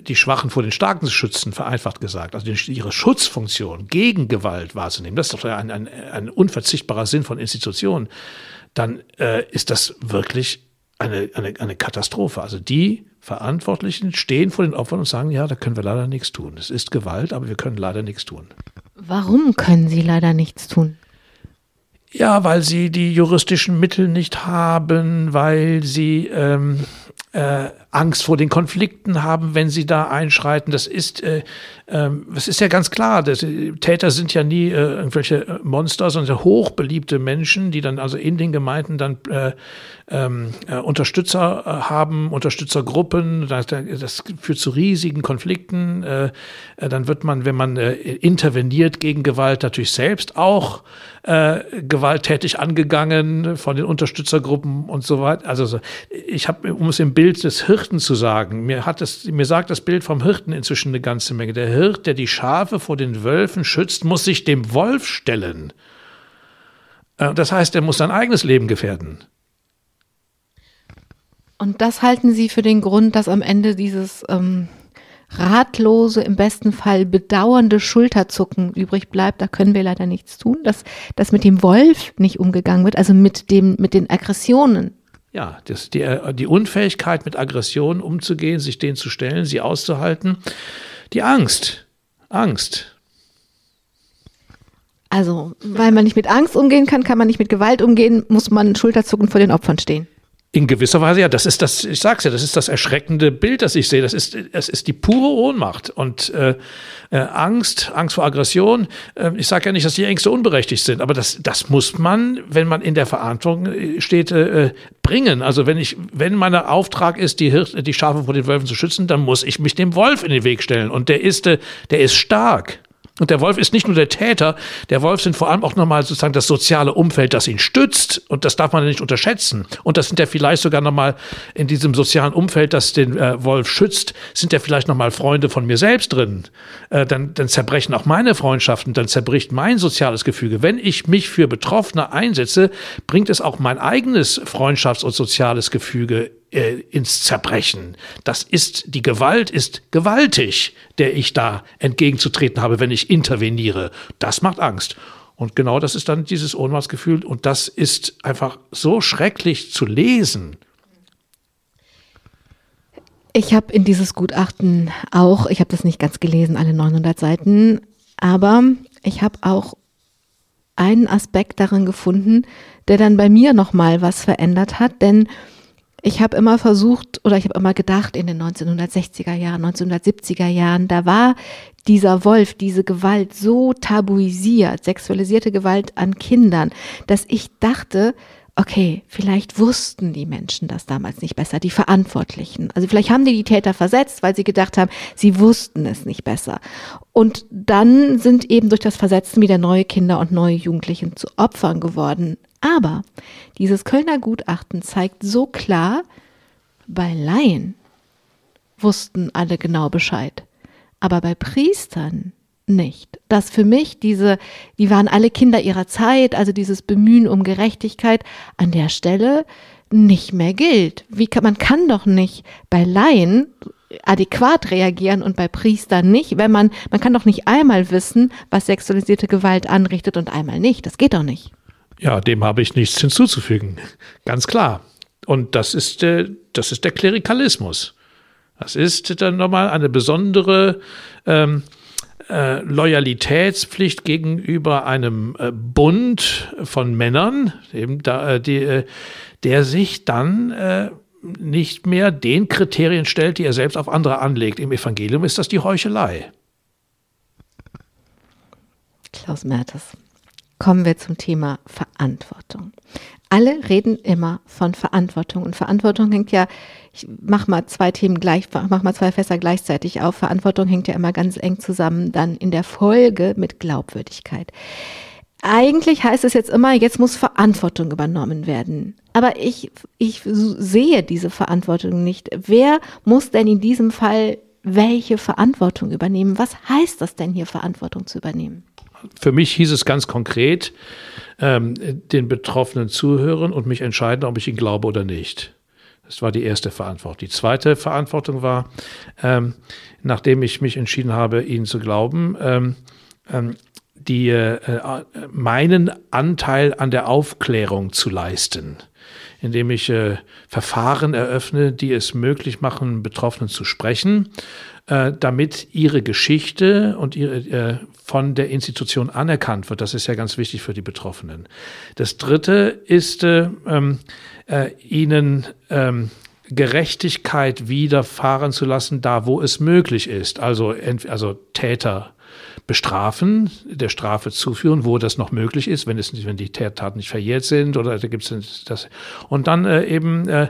die Schwachen vor den Starken zu schützen, vereinfacht gesagt, also ihre Schutzfunktion gegen Gewalt wahrzunehmen, das ist doch ein, ein, ein unverzichtbarer Sinn von Institutionen, dann äh, ist das wirklich eine, eine, eine Katastrophe. Also die Verantwortlichen stehen vor den Opfern und sagen, ja, da können wir leider nichts tun. Es ist Gewalt, aber wir können leider nichts tun. Warum können sie leider nichts tun? Ja, weil sie die juristischen Mittel nicht haben, weil sie ähm, äh, Angst vor den Konflikten haben, wenn sie da einschreiten. Das ist, äh, äh, das ist ja ganz klar. Das, Täter sind ja nie äh, irgendwelche Monster, sondern hochbeliebte Menschen, die dann also in den Gemeinden dann äh, ähm, äh, Unterstützer äh, haben, Unterstützergruppen. Das, das, führt zu riesigen Konflikten. Äh, äh, dann wird man, wenn man äh, interveniert gegen Gewalt, natürlich selbst auch äh, gewalttätig angegangen von den Unterstützergruppen und so weiter. Also ich habe, um es im Bild des Hirten zu sagen, mir hat das, mir sagt das Bild vom Hirten inzwischen eine ganze Menge. Der Hirt, der die Schafe vor den Wölfen schützt, muss sich dem Wolf stellen. Das heißt, er muss sein eigenes Leben gefährden. Und das halten Sie für den Grund, dass am Ende dieses ähm, ratlose, im besten Fall bedauernde Schulterzucken übrig bleibt. Da können wir leider nichts tun, dass, dass mit dem Wolf nicht umgegangen wird, also mit, dem, mit den Aggressionen. Ja, das, die, die Unfähigkeit, mit Aggressionen umzugehen, sich denen zu stellen, sie auszuhalten. Die Angst. Angst. Also, weil man nicht mit Angst umgehen kann, kann man nicht mit Gewalt umgehen, muss man Schulterzucken vor den Opfern stehen. In gewisser Weise, ja, das ist das, ich sag's ja, das ist das erschreckende Bild, das ich sehe. Das ist, das ist die pure Ohnmacht und äh, äh, Angst, Angst vor Aggression. Äh, ich sage ja nicht, dass die Ängste unberechtigt sind, aber das, das muss man, wenn man in der Verantwortung äh, steht, äh, bringen. Also wenn ich, wenn mein Auftrag ist, die, Hirt, die Schafe vor den Wölfen zu schützen, dann muss ich mich dem Wolf in den Weg stellen. Und der ist, äh, der ist stark. Und der Wolf ist nicht nur der Täter, der Wolf sind vor allem auch nochmal sozusagen das soziale Umfeld, das ihn stützt. Und das darf man nicht unterschätzen. Und das sind ja vielleicht sogar nochmal in diesem sozialen Umfeld, das den äh, Wolf schützt, sind ja vielleicht nochmal Freunde von mir selbst drin. Äh, dann, dann zerbrechen auch meine Freundschaften, dann zerbricht mein soziales Gefüge. Wenn ich mich für Betroffene einsetze, bringt es auch mein eigenes Freundschafts- und soziales Gefüge äh, ins Zerbrechen. Das ist, die Gewalt ist gewaltig, der ich da entgegenzutreten habe, wenn ich interveniere. Das macht Angst. Und genau das ist dann dieses Ohnmachtsgefühl. Und das ist einfach so schrecklich zu lesen. Ich habe in dieses Gutachten auch, ich habe das nicht ganz gelesen, alle 900 Seiten, aber ich habe auch einen Aspekt darin gefunden, der dann bei mir nochmal was verändert hat, denn ich habe immer versucht oder ich habe immer gedacht, in den 1960er Jahren, 1970er Jahren, da war dieser Wolf, diese Gewalt so tabuisiert, sexualisierte Gewalt an Kindern, dass ich dachte, okay, vielleicht wussten die Menschen das damals nicht besser, die Verantwortlichen. Also vielleicht haben die die Täter versetzt, weil sie gedacht haben, sie wussten es nicht besser. Und dann sind eben durch das Versetzen wieder neue Kinder und neue Jugendlichen zu Opfern geworden. Aber dieses Kölner Gutachten zeigt so klar, bei Laien wussten alle genau Bescheid, aber bei Priestern nicht. Dass für mich diese, die waren alle Kinder ihrer Zeit, also dieses Bemühen um Gerechtigkeit an der Stelle nicht mehr gilt. Wie kann, man kann doch nicht bei Laien adäquat reagieren und bei Priestern nicht, wenn man, man kann doch nicht einmal wissen, was sexualisierte Gewalt anrichtet und einmal nicht. Das geht doch nicht. Ja, dem habe ich nichts hinzuzufügen. Ganz klar. Und das ist, äh, das ist der Klerikalismus. Das ist dann nochmal eine besondere ähm, äh, Loyalitätspflicht gegenüber einem äh, Bund von Männern, eben da, äh, die, äh, der sich dann äh, nicht mehr den Kriterien stellt, die er selbst auf andere anlegt. Im Evangelium ist das die Heuchelei. Klaus Mertes. Kommen wir zum Thema Verantwortung. Alle reden immer von Verantwortung und Verantwortung hängt ja, ich mach mal zwei Themen gleich, mach mal zwei Fässer gleichzeitig auf. Verantwortung hängt ja immer ganz eng zusammen dann in der Folge mit Glaubwürdigkeit. Eigentlich heißt es jetzt immer, jetzt muss Verantwortung übernommen werden. Aber ich, ich sehe diese Verantwortung nicht. Wer muss denn in diesem Fall welche Verantwortung übernehmen? Was heißt das denn hier, Verantwortung zu übernehmen? Für mich hieß es ganz konkret, ähm, den Betroffenen zuhören und mich entscheiden, ob ich ihn glaube oder nicht. Das war die erste Verantwortung. Die zweite Verantwortung war, ähm, nachdem ich mich entschieden habe, ihnen zu glauben, ähm, ähm die, äh, meinen Anteil an der Aufklärung zu leisten indem ich äh, Verfahren eröffne, die es möglich machen, Betroffenen zu sprechen, äh, damit ihre Geschichte und ihre, äh, von der Institution anerkannt wird. Das ist ja ganz wichtig für die Betroffenen. Das Dritte ist, äh, ähm, äh, ihnen ähm, Gerechtigkeit widerfahren zu lassen, da wo es möglich ist. Also, also Täter bestrafen, der Strafe zuführen, wo das noch möglich ist, wenn es wenn die Taten nicht verjährt sind oder da gibt es das und dann äh, eben äh,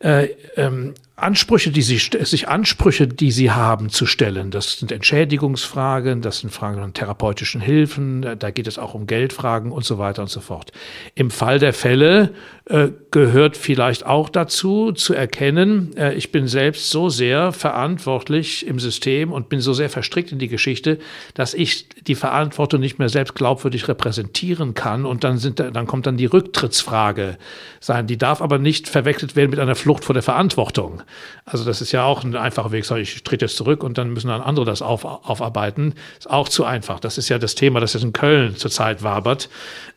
äh, ähm, Ansprüche, die sie, sich Ansprüche, die sie haben, zu stellen. Das sind Entschädigungsfragen, das sind Fragen von therapeutischen Hilfen, da geht es auch um Geldfragen und so weiter und so fort. Im Fall der Fälle äh, gehört vielleicht auch dazu, zu erkennen, äh, ich bin selbst so sehr verantwortlich im System und bin so sehr verstrickt in die Geschichte, dass ich die Verantwortung nicht mehr selbst glaubwürdig repräsentieren kann und dann sind, dann kommt dann die Rücktrittsfrage sein. Die darf aber nicht verwechselt werden mit einer Flucht vor der Verantwortung. Also das ist ja auch ein einfacher Weg, sage ich, trete jetzt zurück und dann müssen dann andere das auf, aufarbeiten. Ist auch zu einfach. Das ist ja das Thema, das jetzt in Köln zurzeit wabert.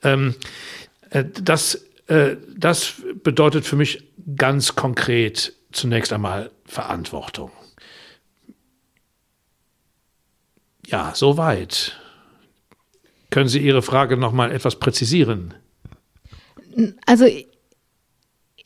Ähm, äh, das, äh, das bedeutet für mich ganz konkret zunächst einmal Verantwortung. Ja, soweit. Können Sie Ihre Frage noch mal etwas präzisieren? Also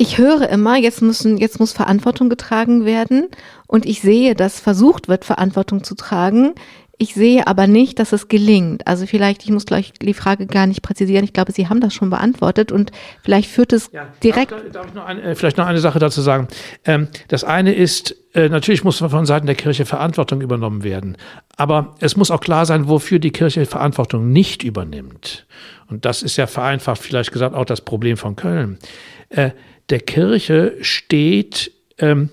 ich höre immer, jetzt müssen, jetzt muss Verantwortung getragen werden und ich sehe, dass versucht wird, Verantwortung zu tragen. Ich sehe aber nicht, dass es gelingt. Also vielleicht, ich muss gleich die Frage gar nicht präzisieren. Ich glaube, Sie haben das schon beantwortet und vielleicht führt es ja, direkt. Darf, darf ich noch eine, äh, vielleicht noch eine Sache dazu sagen? Ähm, das eine ist, äh, natürlich muss von Seiten der Kirche Verantwortung übernommen werden. Aber es muss auch klar sein, wofür die Kirche Verantwortung nicht übernimmt. Und das ist ja vereinfacht vielleicht gesagt auch das Problem von Köln. Äh, der Kirche steht ähm,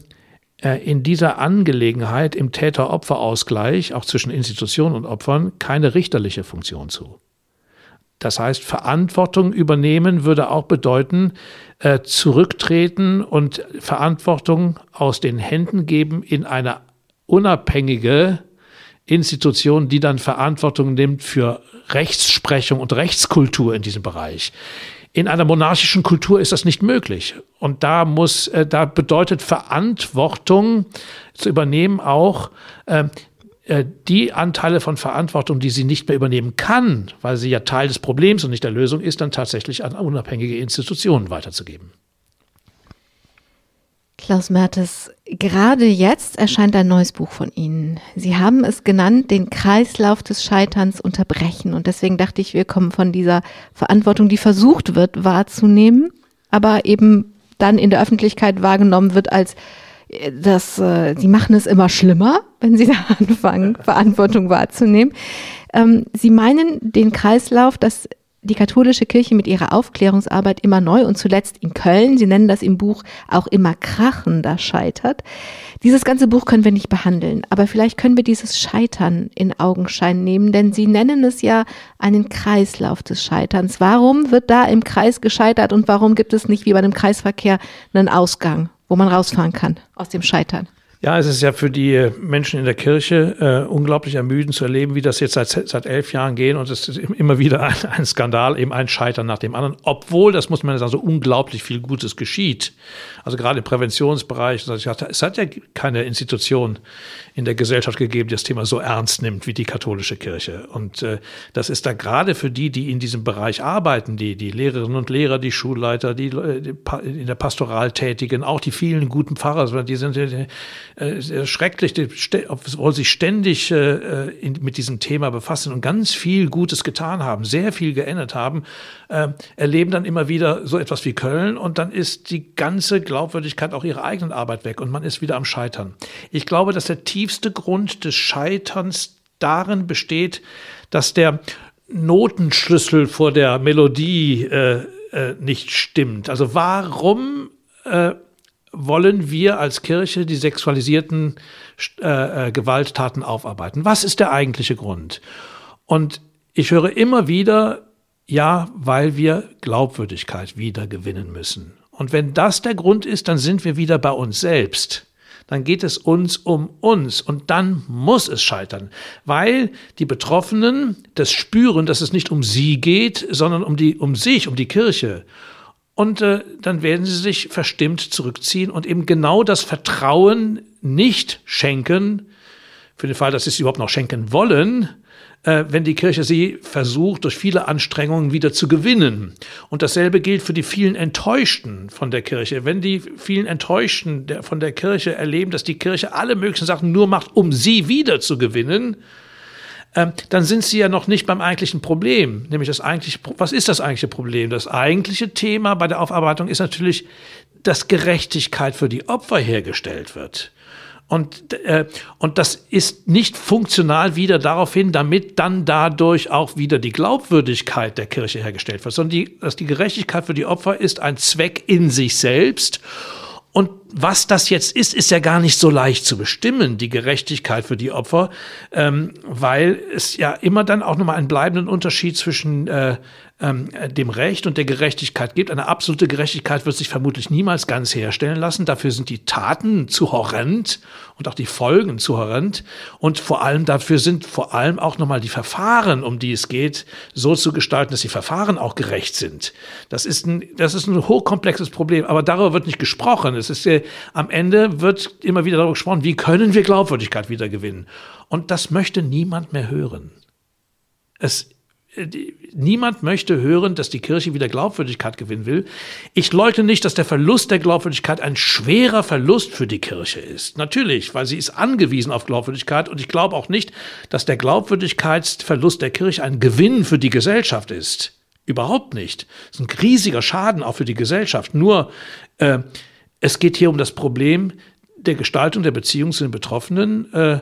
äh, in dieser Angelegenheit im Täter-Opfer-Ausgleich, auch zwischen Institutionen und Opfern, keine richterliche Funktion zu. Das heißt, Verantwortung übernehmen würde auch bedeuten, äh, zurücktreten und Verantwortung aus den Händen geben in eine unabhängige Institution, die dann Verantwortung nimmt für Rechtsprechung und Rechtskultur in diesem Bereich. In einer monarchischen Kultur ist das nicht möglich. Und da muss, äh, da bedeutet Verantwortung zu übernehmen auch äh, äh, die Anteile von Verantwortung, die sie nicht mehr übernehmen kann, weil sie ja Teil des Problems und nicht der Lösung ist, dann tatsächlich an unabhängige Institutionen weiterzugeben. Klaus Mertes, gerade jetzt erscheint ein neues Buch von Ihnen. Sie haben es genannt, den Kreislauf des Scheiterns unterbrechen. Und deswegen dachte ich, wir kommen von dieser Verantwortung, die versucht wird wahrzunehmen, aber eben dann in der Öffentlichkeit wahrgenommen wird als äh, dass äh, sie machen es immer schlimmer, wenn sie da anfangen, Verantwortung wahrzunehmen. Ähm, sie meinen den Kreislauf, dass die katholische Kirche mit ihrer Aufklärungsarbeit immer neu und zuletzt in Köln, Sie nennen das im Buch auch immer krachender scheitert. Dieses ganze Buch können wir nicht behandeln, aber vielleicht können wir dieses Scheitern in Augenschein nehmen, denn Sie nennen es ja einen Kreislauf des Scheiterns. Warum wird da im Kreis gescheitert und warum gibt es nicht wie bei einem Kreisverkehr einen Ausgang, wo man rausfahren kann aus dem Scheitern? Ja, es ist ja für die Menschen in der Kirche äh, unglaublich ermüdend zu erleben, wie das jetzt seit, seit elf Jahren geht und es ist immer wieder ein, ein, Skandal, eben ein Scheitern nach dem anderen, obwohl, das muss man sagen, so unglaublich viel Gutes geschieht. Also gerade im Präventionsbereich, es hat ja keine Institution in der Gesellschaft gegeben, die das Thema so ernst nimmt wie die katholische Kirche. Und äh, das ist da gerade für die, die in diesem Bereich arbeiten, die, die Lehrerinnen und Lehrer, die Schulleiter, die, die in der Pastoral tätigen, auch die vielen guten Pfarrer, die sind äh, äh, schrecklich, die wollen sich ständig äh, in, mit diesem Thema befassen und ganz viel Gutes getan haben, sehr viel geändert haben, äh, erleben dann immer wieder so etwas wie Köln und dann ist die ganze Glaubwürdigkeit auch ihrer eigenen Arbeit weg und man ist wieder am Scheitern. Ich glaube, dass der tiefste Grund des Scheiterns darin besteht, dass der Notenschlüssel vor der Melodie äh, äh, nicht stimmt. Also warum äh, wollen wir als Kirche die sexualisierten äh, äh, Gewalttaten aufarbeiten? Was ist der eigentliche Grund? Und ich höre immer wieder, ja, weil wir Glaubwürdigkeit wieder gewinnen müssen. Und wenn das der Grund ist, dann sind wir wieder bei uns selbst. Dann geht es uns um uns und dann muss es scheitern, weil die Betroffenen das spüren, dass es nicht um sie geht, sondern um die um sich, um die Kirche. Und äh, dann werden sie sich verstimmt zurückziehen und eben genau das Vertrauen nicht schenken, für den Fall, dass sie es überhaupt noch schenken wollen, äh, wenn die Kirche sie versucht, durch viele Anstrengungen wieder zu gewinnen. Und dasselbe gilt für die vielen Enttäuschten von der Kirche. Wenn die vielen Enttäuschten von der Kirche erleben, dass die Kirche alle möglichen Sachen nur macht, um sie wieder zu gewinnen, ähm, dann sind sie ja noch nicht beim eigentlichen Problem. Nämlich das eigentliche, was ist das eigentliche Problem? Das eigentliche Thema bei der Aufarbeitung ist natürlich, dass Gerechtigkeit für die Opfer hergestellt wird. Und, äh, und das ist nicht funktional wieder darauf hin, damit dann dadurch auch wieder die Glaubwürdigkeit der Kirche hergestellt wird, sondern die, dass die Gerechtigkeit für die Opfer ist ein Zweck in sich selbst. Und was das jetzt ist, ist ja gar nicht so leicht zu bestimmen, die Gerechtigkeit für die Opfer, ähm, weil es ja immer dann auch nochmal einen bleibenden Unterschied zwischen äh, ähm, dem Recht und der Gerechtigkeit gibt. Eine absolute Gerechtigkeit wird sich vermutlich niemals ganz herstellen lassen. Dafür sind die Taten zu horrend und auch die Folgen zu horrend. Und vor allem dafür sind vor allem auch nochmal die Verfahren, um die es geht, so zu gestalten, dass die Verfahren auch gerecht sind. Das ist ein, das ist ein hochkomplexes Problem, aber darüber wird nicht gesprochen. Es ist äh, am Ende wird immer wieder darüber gesprochen, wie können wir Glaubwürdigkeit wieder gewinnen. Und das möchte niemand mehr hören. Es niemand möchte hören, dass die Kirche wieder Glaubwürdigkeit gewinnen will. Ich leugne nicht, dass der Verlust der Glaubwürdigkeit ein schwerer Verlust für die Kirche ist. Natürlich, weil sie ist angewiesen auf Glaubwürdigkeit und ich glaube auch nicht, dass der Glaubwürdigkeitsverlust der Kirche ein Gewinn für die Gesellschaft ist. Überhaupt nicht. Das ist ein riesiger Schaden auch für die Gesellschaft. Nur äh, es geht hier um das Problem der Gestaltung der Beziehung zu den Betroffenen, äh,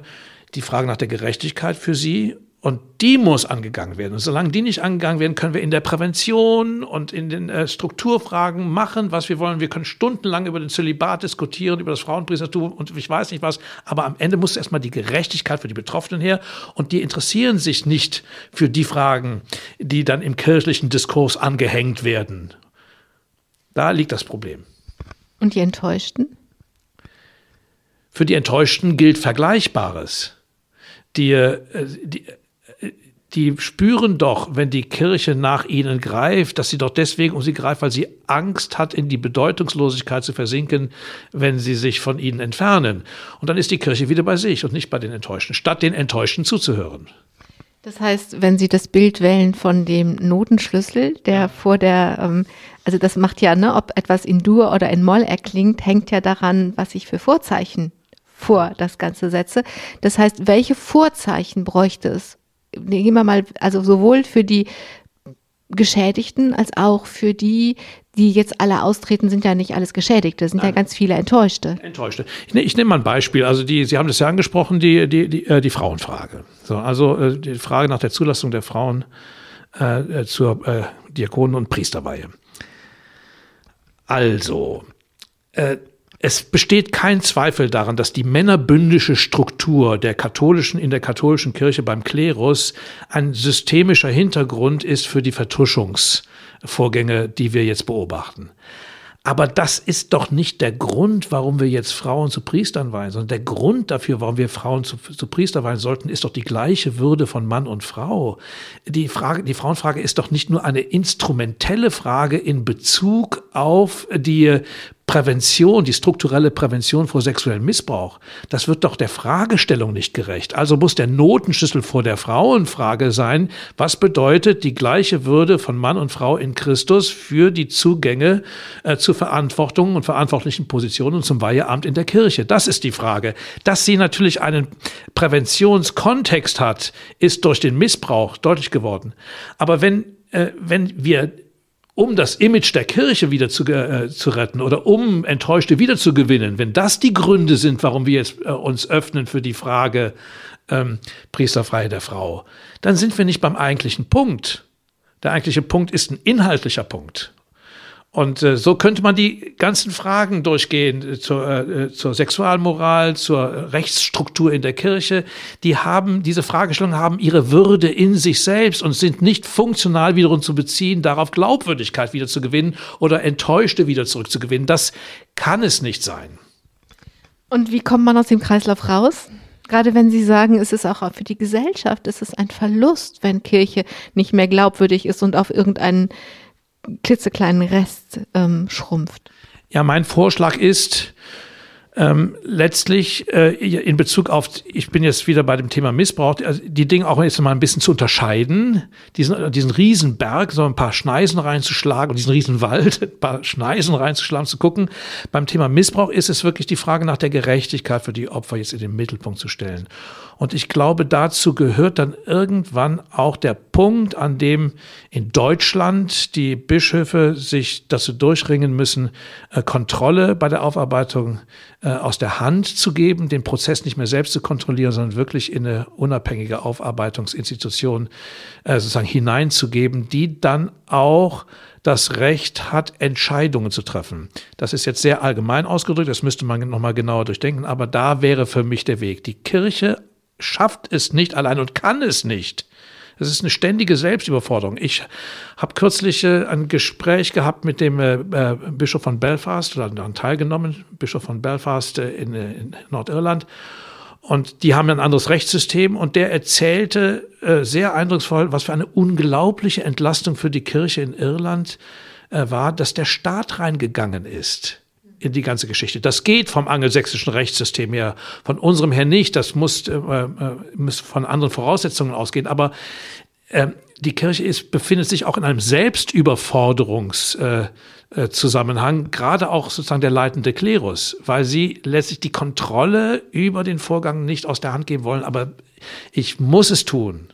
die Frage nach der Gerechtigkeit für sie und die muss angegangen werden. Und solange die nicht angegangen werden, können wir in der Prävention und in den äh, Strukturfragen machen, was wir wollen. Wir können stundenlang über den Zölibat diskutieren, über das Frauenpriestertum und ich weiß nicht was. Aber am Ende muss erstmal die Gerechtigkeit für die Betroffenen her. Und die interessieren sich nicht für die Fragen, die dann im kirchlichen Diskurs angehängt werden. Da liegt das Problem. Und die Enttäuschten? Für die Enttäuschten gilt Vergleichbares. Die, äh, die, die spüren doch, wenn die Kirche nach ihnen greift, dass sie doch deswegen um sie greift, weil sie Angst hat, in die Bedeutungslosigkeit zu versinken, wenn sie sich von ihnen entfernen. Und dann ist die Kirche wieder bei sich und nicht bei den Enttäuschten, statt den Enttäuschten zuzuhören. Das heißt, wenn Sie das Bild wählen von dem Notenschlüssel, der vor der, ähm, also das macht ja, ne, ob etwas in Dur oder in Moll erklingt, hängt ja daran, was ich für Vorzeichen vor das Ganze setze. Das heißt, welche Vorzeichen bräuchte es, gehen wir mal, also sowohl für die Geschädigten als auch für die, die jetzt alle austreten, sind ja nicht alles Geschädigte, sind Nein. ja ganz viele Enttäuschte. Enttäuschte. Ich, ne, ich nehme mal ein Beispiel. Also die, Sie haben das ja angesprochen, die, die, die, äh, die Frauenfrage. So, also äh, die Frage nach der Zulassung der Frauen äh, zur äh, Diakonen- und Priesterweihe. Also, äh, es besteht kein Zweifel daran, dass die männerbündische Struktur der katholischen, in der katholischen Kirche beim Klerus ein systemischer Hintergrund ist für die Vertuschungsvorgänge, die wir jetzt beobachten. Aber das ist doch nicht der Grund, warum wir jetzt Frauen zu Priestern weihen, sondern der Grund dafür, warum wir Frauen zu, zu Priester weihen sollten, ist doch die gleiche Würde von Mann und Frau. Die Frage, die Frauenfrage ist doch nicht nur eine instrumentelle Frage in Bezug auf die Prävention, die strukturelle Prävention vor sexuellem Missbrauch, das wird doch der Fragestellung nicht gerecht. Also muss der Notenschlüssel vor der Frauenfrage sein, was bedeutet die gleiche Würde von Mann und Frau in Christus für die Zugänge äh, zu Verantwortung und verantwortlichen Positionen und zum Weiheamt in der Kirche? Das ist die Frage. Dass sie natürlich einen Präventionskontext hat, ist durch den Missbrauch deutlich geworden. Aber wenn, äh, wenn wir um das Image der Kirche wieder zu, äh, zu retten oder um Enttäuschte wiederzugewinnen, wenn das die Gründe sind, warum wir jetzt äh, uns öffnen für die Frage ähm, Priesterfreiheit der Frau, dann sind wir nicht beim eigentlichen Punkt. Der eigentliche Punkt ist ein inhaltlicher Punkt. Und äh, so könnte man die ganzen Fragen durchgehen äh, zur, äh, zur Sexualmoral, zur Rechtsstruktur in der Kirche. Die haben, diese Fragestellungen haben ihre Würde in sich selbst und sind nicht funktional wiederum zu beziehen, darauf Glaubwürdigkeit wieder zu gewinnen oder Enttäuschte wieder zurückzugewinnen. Das kann es nicht sein. Und wie kommt man aus dem Kreislauf raus? Gerade wenn Sie sagen, es ist auch für die Gesellschaft, es ist ein Verlust, wenn Kirche nicht mehr glaubwürdig ist und auf irgendeinen klitzekleinen Rest ähm, schrumpft. Ja, mein Vorschlag ist, ähm, letztlich äh, in Bezug auf, ich bin jetzt wieder bei dem Thema Missbrauch, also die Dinge auch jetzt mal ein bisschen zu unterscheiden, diesen, diesen Riesenberg, so ein paar Schneisen reinzuschlagen und diesen Riesenwald, ein paar Schneisen reinzuschlagen, zu gucken. Beim Thema Missbrauch ist es wirklich die Frage nach der Gerechtigkeit für die Opfer jetzt in den Mittelpunkt zu stellen. Und ich glaube, dazu gehört dann irgendwann auch der Punkt, an dem in Deutschland die Bischöfe sich dazu durchringen müssen, äh, Kontrolle bei der Aufarbeitung äh, aus der Hand zu geben, den Prozess nicht mehr selbst zu kontrollieren, sondern wirklich in eine unabhängige Aufarbeitungsinstitution äh, sozusagen hineinzugeben, die dann auch das Recht hat, Entscheidungen zu treffen. Das ist jetzt sehr allgemein ausgedrückt, das müsste man nochmal genauer durchdenken, aber da wäre für mich der Weg. Die Kirche schafft es nicht allein und kann es nicht. Es ist eine ständige Selbstüberforderung. Ich habe kürzlich äh, ein Gespräch gehabt mit dem äh, äh, Bischof von Belfast oder daran teilgenommen, Bischof von Belfast in, Nordirland. Und die haben ein anderes Rechtssystem und der erzählte äh, sehr eindrucksvoll, was für eine unglaubliche Entlastung für die Kirche in Irland war, dass der Staat reingegangen ist in die ganze Geschichte. Das geht vom angelsächsischen Rechtssystem her, von unserem her nicht. Das muss, äh, äh, muss von anderen Voraussetzungen ausgehen. Aber äh, die Kirche ist, befindet sich auch in einem Selbstüberforderungszusammenhang, äh, äh gerade auch sozusagen der leitende Klerus, weil sie letztlich die Kontrolle über den Vorgang nicht aus der Hand geben wollen. Aber ich muss es tun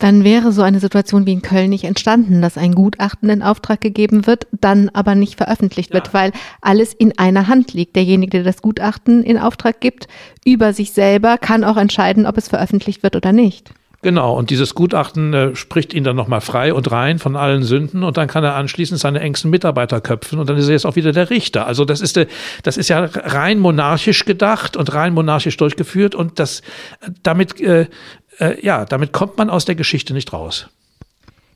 dann wäre so eine Situation wie in Köln nicht entstanden, dass ein Gutachten in Auftrag gegeben wird, dann aber nicht veröffentlicht wird, weil alles in einer Hand liegt. Derjenige, der das Gutachten in Auftrag gibt, über sich selber kann auch entscheiden, ob es veröffentlicht wird oder nicht. Genau, und dieses Gutachten äh, spricht ihn dann nochmal frei und rein von allen Sünden und dann kann er anschließend seine engsten Mitarbeiter köpfen und dann ist er jetzt auch wieder der Richter. Also das ist, äh, das ist ja rein monarchisch gedacht und rein monarchisch durchgeführt und das, äh, damit äh, äh, ja, damit kommt man aus der Geschichte nicht raus.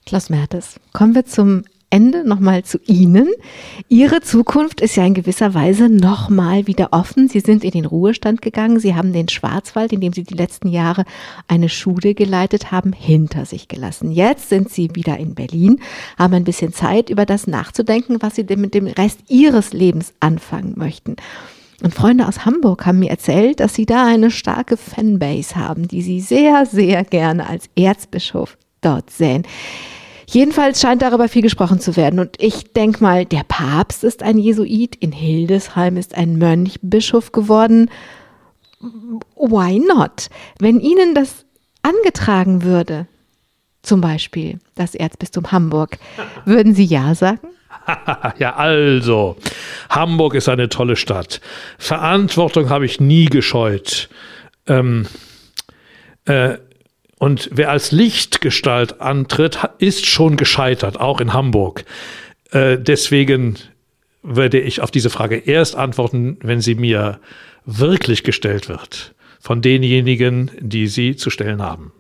Klaus Mertes, kommen wir zum Ende nochmal zu Ihnen. Ihre Zukunft ist ja in gewisser Weise nochmal wieder offen. Sie sind in den Ruhestand gegangen. Sie haben den Schwarzwald, in dem Sie die letzten Jahre eine Schule geleitet haben, hinter sich gelassen. Jetzt sind Sie wieder in Berlin, haben ein bisschen Zeit, über das nachzudenken, was Sie denn mit dem Rest Ihres Lebens anfangen möchten. Und Freunde aus Hamburg haben mir erzählt, dass sie da eine starke Fanbase haben, die sie sehr, sehr gerne als Erzbischof dort sehen. Jedenfalls scheint darüber viel gesprochen zu werden. Und ich denke mal, der Papst ist ein Jesuit, in Hildesheim ist ein Mönch Bischof geworden. Why not? Wenn Ihnen das angetragen würde, zum Beispiel das Erzbistum Hamburg, würden Sie Ja sagen? ja, also, Hamburg ist eine tolle Stadt. Verantwortung habe ich nie gescheut. Ähm, äh, Und wer als Lichtgestalt antritt, ist schon gescheitert, auch in Hamburg. Äh, deswegen würde ich auf diese Frage erst antworten, wenn sie mir wirklich gestellt wird von denjenigen, die sie zu stellen haben.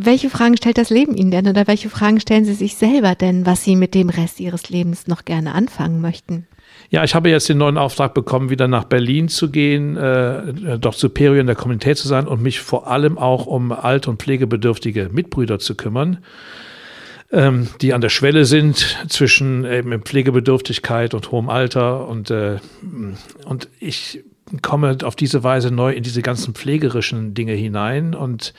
Welche Fragen stellt das Leben Ihnen denn oder welche Fragen stellen Sie sich selber denn, was Sie mit dem Rest Ihres Lebens noch gerne anfangen möchten? Ja, ich habe jetzt den neuen Auftrag bekommen, wieder nach Berlin zu gehen, äh, dort Superior in der Kommunität zu sein und mich vor allem auch um alt- und pflegebedürftige Mitbrüder zu kümmern ähm, die an der Schwelle sind zwischen eben Pflegebedürftigkeit und hohem Alter. Und, äh, und ich komme auf diese Weise neu in diese ganzen pflegerischen Dinge hinein und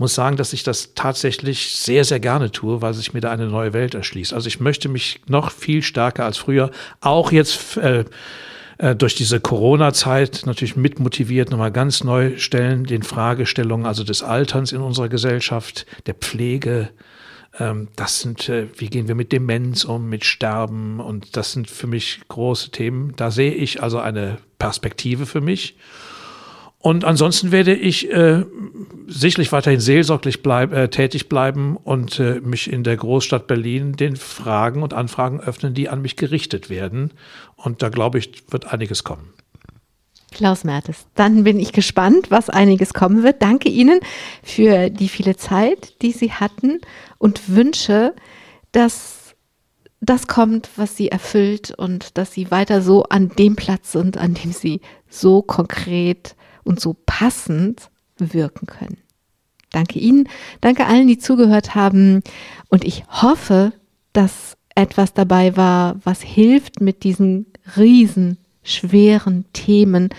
muss sagen, dass ich das tatsächlich sehr, sehr gerne tue, weil sich mir da eine neue Welt erschließt. Also ich möchte mich noch viel stärker als früher, auch jetzt äh, äh, durch diese Corona-Zeit natürlich mitmotiviert, nochmal ganz neu stellen, den Fragestellungen also des Alterns in unserer Gesellschaft, der Pflege, ähm, das sind, äh, wie gehen wir mit Demenz um, mit Sterben und das sind für mich große Themen. Da sehe ich also eine Perspektive für mich. Und ansonsten werde ich äh, sicherlich weiterhin seelsorglich bleib, äh, tätig bleiben und äh, mich in der Großstadt Berlin den Fragen und Anfragen öffnen, die an mich gerichtet werden. Und da glaube ich, wird einiges kommen. Klaus Mertes, dann bin ich gespannt, was einiges kommen wird. Danke Ihnen für die viele Zeit, die Sie hatten und wünsche, dass das kommt, was Sie erfüllt und dass Sie weiter so an dem Platz sind, an dem Sie so konkret und so passend wirken können. Danke Ihnen, danke allen, die zugehört haben und ich hoffe, dass etwas dabei war, was hilft mit diesen riesen schweren Themen,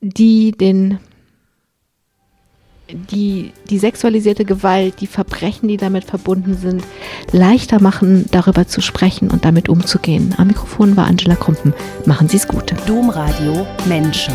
die den die, die sexualisierte Gewalt, die Verbrechen, die damit verbunden sind, leichter machen, darüber zu sprechen und damit umzugehen. Am Mikrofon war Angela Krumpen. Machen Sie es gut. Domradio Menschen.